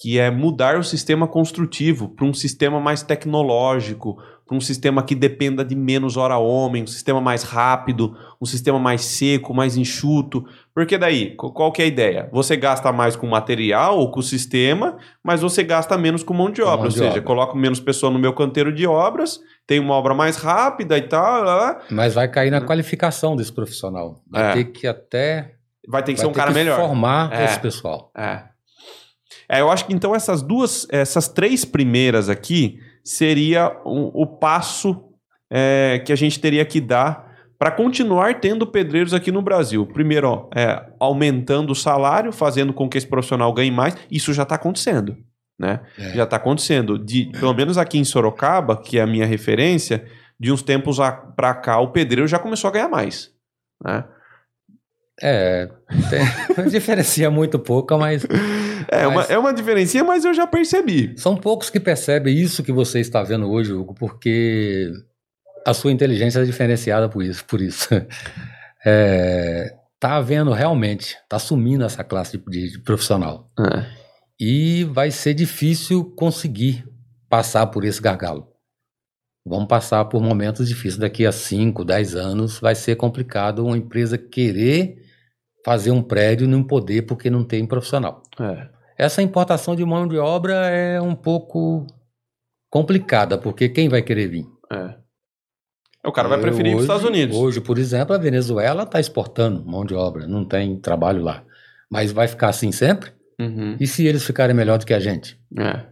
que é mudar o sistema construtivo para um sistema mais tecnológico, para um sistema que dependa de menos hora homem, um sistema mais rápido, um sistema mais seco, mais enxuto. Porque daí, qual que é a ideia? Você gasta mais com material ou com o sistema, mas você gasta menos com mão de obra. Mão ou de seja, obra. coloco menos pessoa no meu canteiro de obras, tem uma obra mais rápida e tal. Mas vai cair na qualificação desse profissional. Vai é. ter que até. Vai ter que vai ser um cara melhor. formar é. esse pessoal. É. É, eu acho que então essas duas, essas três primeiras aqui seria o, o passo é, que a gente teria que dar para continuar tendo pedreiros aqui no Brasil. Primeiro, ó, é, aumentando o salário, fazendo com que esse profissional ganhe mais. Isso já está acontecendo. Né? É. Já está acontecendo. De, pelo menos aqui em Sorocaba, que é a minha referência, de uns tempos para cá, o pedreiro já começou a ganhar mais. Né? É, tem, diferencia muito pouco, mas. É, mas, uma, é uma diferença, mas eu já percebi. São poucos que percebem isso que você está vendo hoje, Hugo, porque a sua inteligência é diferenciada por isso. Por isso. É, tá havendo realmente, tá sumindo essa classe de, de profissional. É. E vai ser difícil conseguir passar por esse gargalo. Vamos passar por momentos difíceis. Daqui a 5, 10 anos vai ser complicado uma empresa querer fazer um prédio e não poder porque não tem profissional. É. Essa importação de mão de obra é um pouco complicada, porque quem vai querer vir? É. O cara vai preferir ir para os Estados Unidos. Hoje, por exemplo, a Venezuela está exportando mão de obra, não tem trabalho lá. Mas vai ficar assim sempre? Uhum. E se eles ficarem melhor do que a gente? É.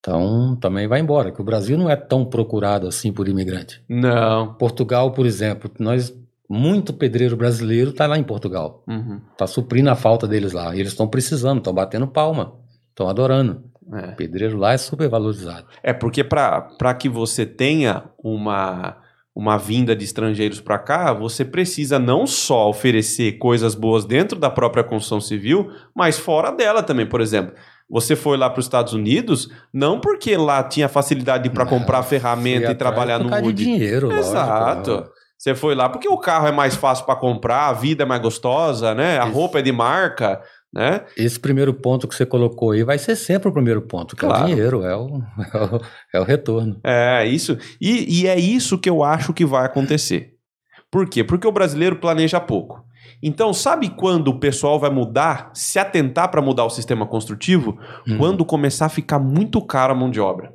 Então, também vai embora, que o Brasil não é tão procurado assim por imigrante. Não. Portugal, por exemplo, nós muito pedreiro brasileiro está lá em Portugal. Está uhum. Tá suprindo a falta deles lá. E eles estão precisando, estão batendo palma, estão adorando. É. O pedreiro lá é super valorizado. É porque para que você tenha uma, uma vinda de estrangeiros para cá, você precisa não só oferecer coisas boas dentro da própria construção civil, mas fora dela também. Por exemplo, você foi lá para os Estados Unidos não porque lá tinha facilidade para comprar ferramenta e trabalhar no wood. dinheiro, Exato. Lógico. Você foi lá porque o carro é mais fácil para comprar, a vida é mais gostosa, né? A Isso. roupa é de marca, né? Esse primeiro ponto que você colocou aí vai ser sempre o primeiro ponto, que claro. é o dinheiro, é o, é o, é o retorno. É, isso. E, e é isso que eu acho que vai acontecer. Por quê? Porque o brasileiro planeja pouco. Então, sabe quando o pessoal vai mudar, se atentar para mudar o sistema construtivo? Hum. Quando começar a ficar muito caro a mão de obra.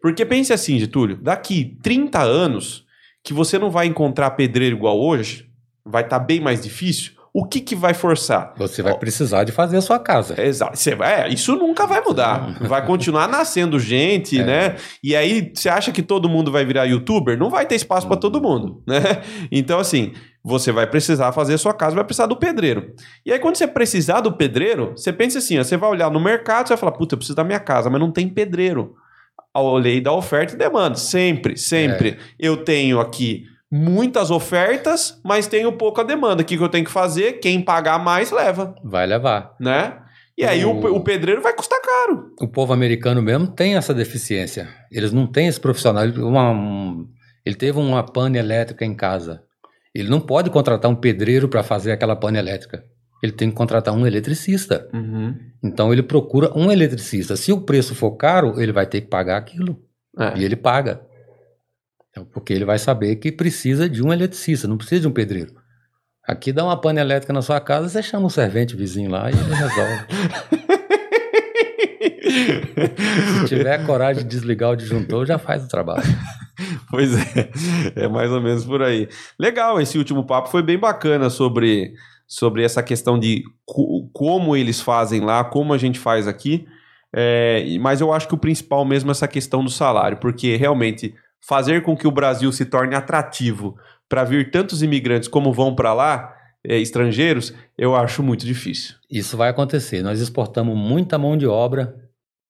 Porque pense assim, Getúlio, daqui 30 anos, que você não vai encontrar pedreiro igual hoje, vai estar tá bem mais difícil. O que, que vai forçar? Você vai precisar de fazer a sua casa. Exato. Você vai, é, isso nunca vai mudar. Vai continuar nascendo gente, é. né? E aí, você acha que todo mundo vai virar youtuber? Não vai ter espaço para todo mundo, né? Então, assim, você vai precisar fazer a sua casa, vai precisar do pedreiro. E aí, quando você precisar do pedreiro, você pensa assim: ó, você vai olhar no mercado, você vai falar, puta, eu preciso da minha casa, mas não tem pedreiro a lei da oferta e demanda. Sempre, sempre. É. Eu tenho aqui muitas ofertas, mas tenho pouca demanda. O que, que eu tenho que fazer? Quem pagar mais leva. Vai levar. Né? E aí o, o, pedreiro vai custar caro. O povo americano mesmo tem essa deficiência. Eles não têm esse profissional. Uma, um, ele teve uma pane elétrica em casa. Ele não pode contratar um pedreiro para fazer aquela pane elétrica ele tem que contratar um eletricista. Uhum. Então ele procura um eletricista. Se o preço for caro, ele vai ter que pagar aquilo. É. E ele paga. Então, porque ele vai saber que precisa de um eletricista, não precisa de um pedreiro. Aqui dá uma pane elétrica na sua casa, você chama um servente vizinho lá e ele resolve. Se tiver coragem de desligar o disjuntor, já faz o trabalho. Pois é, é mais ou menos por aí. Legal, esse último papo foi bem bacana sobre sobre essa questão de co como eles fazem lá, como a gente faz aqui. É, mas eu acho que o principal mesmo é essa questão do salário, porque realmente fazer com que o Brasil se torne atrativo para vir tantos imigrantes como vão para lá, é, estrangeiros, eu acho muito difícil. Isso vai acontecer. Nós exportamos muita mão de obra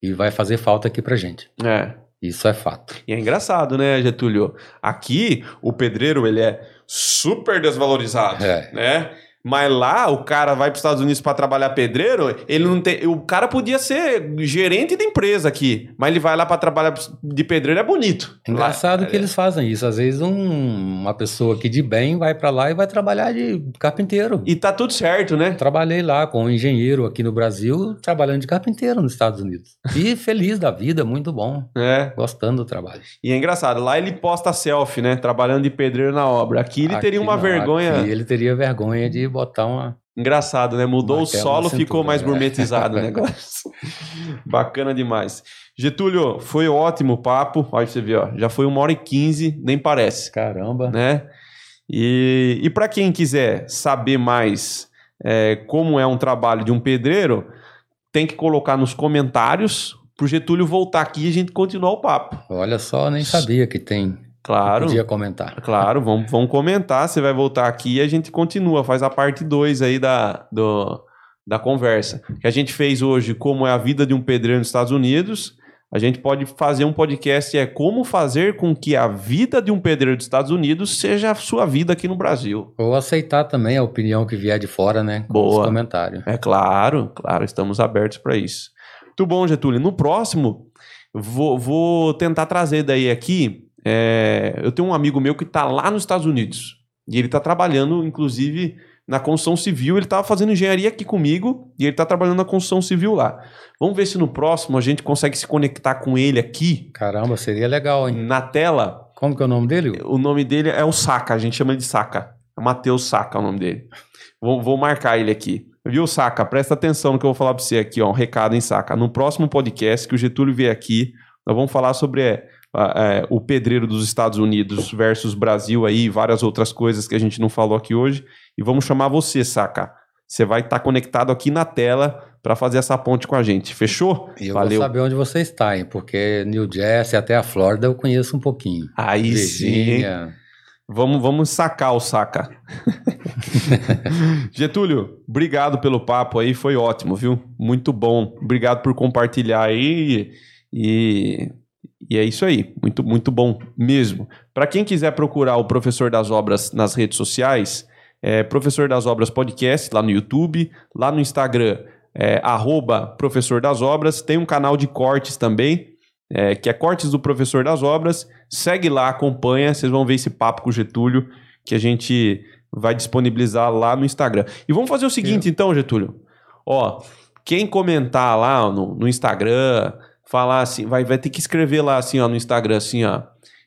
e vai fazer falta aqui para gente. É. Isso é fato. E é engraçado, né, Getúlio? Aqui, o pedreiro, ele é super desvalorizado, é. né? Mas lá o cara vai para os Estados Unidos para trabalhar pedreiro, ele não tem, o cara podia ser gerente de empresa aqui, mas ele vai lá para trabalhar de pedreiro é bonito. Engraçado lá, que é... eles fazem isso. Às vezes um, uma pessoa aqui de bem vai para lá e vai trabalhar de carpinteiro. E tá tudo certo, né? Trabalhei lá com um engenheiro aqui no Brasil, trabalhando de carpinteiro nos Estados Unidos. E feliz da vida, muito bom. É. Gostando do trabalho. E é engraçado, lá ele posta selfie, né, trabalhando de pedreiro na obra. Aqui ele aqui teria uma não, vergonha. Aqui ele teria vergonha de botar uma. Engraçado, né? Mudou o solo, ficou mais né? gourmetizado o negócio. Bacana demais. Getúlio, foi ótimo o papo. Olha você ver, ó, já foi uma hora e quinze, nem parece. Caramba. Né? E, e para quem quiser saber mais é, como é um trabalho de um pedreiro, tem que colocar nos comentários pro Getúlio voltar aqui e a gente continuar o papo. Olha só, nem sabia que tem Claro. Podia comentar. Claro, vamos, vamos comentar. Você vai voltar aqui e a gente continua, faz a parte 2 aí da, do, da conversa. Que a gente fez hoje como é a vida de um pedreiro nos Estados Unidos. a gente pode fazer um podcast é como fazer com que a vida de um pedreiro dos Estados Unidos seja a sua vida aqui no Brasil. Ou aceitar também a opinião que vier de fora, né? Com Boa. os comentários. É claro, claro, estamos abertos para isso. Muito bom, Getúlio. No próximo, vou, vou tentar trazer daí aqui. É, eu tenho um amigo meu que está lá nos Estados Unidos. E ele está trabalhando, inclusive, na construção civil. Ele estava fazendo engenharia aqui comigo e ele está trabalhando na construção civil lá. Vamos ver se no próximo a gente consegue se conectar com ele aqui Caramba, seria legal, hein? na tela. Como que é o nome dele? O nome dele é o Saca, a gente chama de Saca. É Matheus Saca o nome dele. Vou, vou marcar ele aqui. Viu, Saca? Presta atenção no que eu vou falar pra você aqui, ó. Um recado, hein, Saca? No próximo podcast que o Getúlio vier aqui, nós vamos falar sobre é, a- é, o pedreiro dos Estados Unidos versus Brasil aí, várias outras coisas que a gente não falou aqui hoje. E vamos chamar você, Saca. Você vai estar conectado aqui na tela para fazer essa ponte com a gente. Fechou? E eu Valeu. vou saber onde você está, hein? Porque New Jersey até a Flórida eu conheço um pouquinho. Aí sim. Vamos, vamos sacar o saca. Getúlio, obrigado pelo papo aí, foi ótimo, viu? Muito bom. Obrigado por compartilhar aí. E, e é isso aí. Muito, muito bom mesmo. Para quem quiser procurar o Professor das Obras nas redes sociais, é Professor das Obras Podcast lá no YouTube, lá no Instagram, é arroba Professor das Obras. Tem um canal de cortes também, é, que é Cortes do Professor das Obras. Segue lá, acompanha, vocês vão ver esse papo com o Getúlio que a gente vai disponibilizar lá no Instagram. E vamos fazer o seguinte então, Getúlio. Ó, quem comentar lá no, no Instagram, falar assim, vai, vai ter que escrever lá assim, ó, no Instagram assim, ó.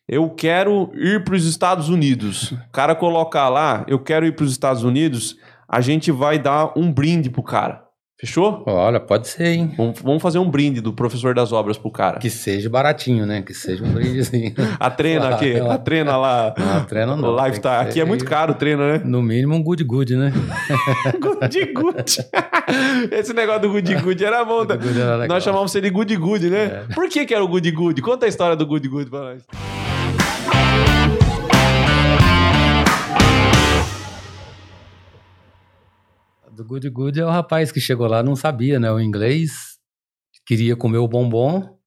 Eu quero ir para os Estados Unidos. O cara colocar lá, eu quero ir para os Estados Unidos, a gente vai dar um brinde pro cara. Fechou? Olha, pode ser, hein? Vamos, vamos fazer um brinde do professor das obras pro cara. Que seja baratinho, né? Que seja um brindezinho. A trena aqui, a trena lá. Não, a trena não, Lifestyle. que Aqui é muito caro o treino, né? No mínimo um good good, né? Good Good. Esse negócio do Good Good era bom. tá? Good good era legal. Nós chamávamos ele de Good Good, né? Por que, que era o Good Good? Conta a história do Good Good pra nós. Do good good é o rapaz que chegou lá, não sabia, né? O inglês, queria comer o bombom.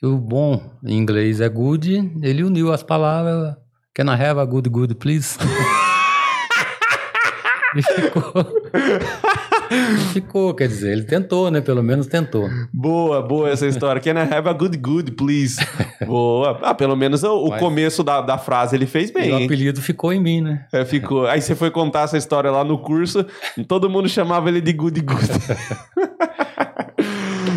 E o bom em inglês é good. Ele uniu as palavras. Can I have a good good, please? e ficou. E ficou, quer dizer, ele tentou, né? Pelo menos tentou. Boa, boa essa história. Can I have a good good, please? Boa. Ah, pelo menos o, o começo da, da frase ele fez E bem, o hein? apelido ficou em mim, né? É, ficou. Aí você foi contar essa história lá no curso, todo mundo chamava ele de Good Good.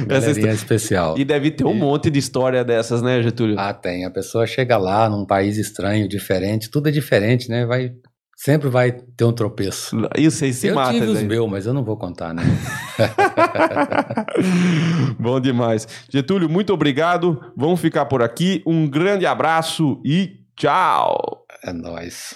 Essa Galerinha histó- especial. E deve ter um monte de história dessas, né, Getúlio? Ah, tem. A pessoa chega lá num país estranho, diferente, tudo é diferente, né? Vai, sempre vai ter um tropeço. Isso aí se eu mata. tive os meus, mas eu não vou contar, né? Bom demais. Getúlio, muito obrigado. Vamos ficar por aqui. Um grande abraço e tchau. É nóis.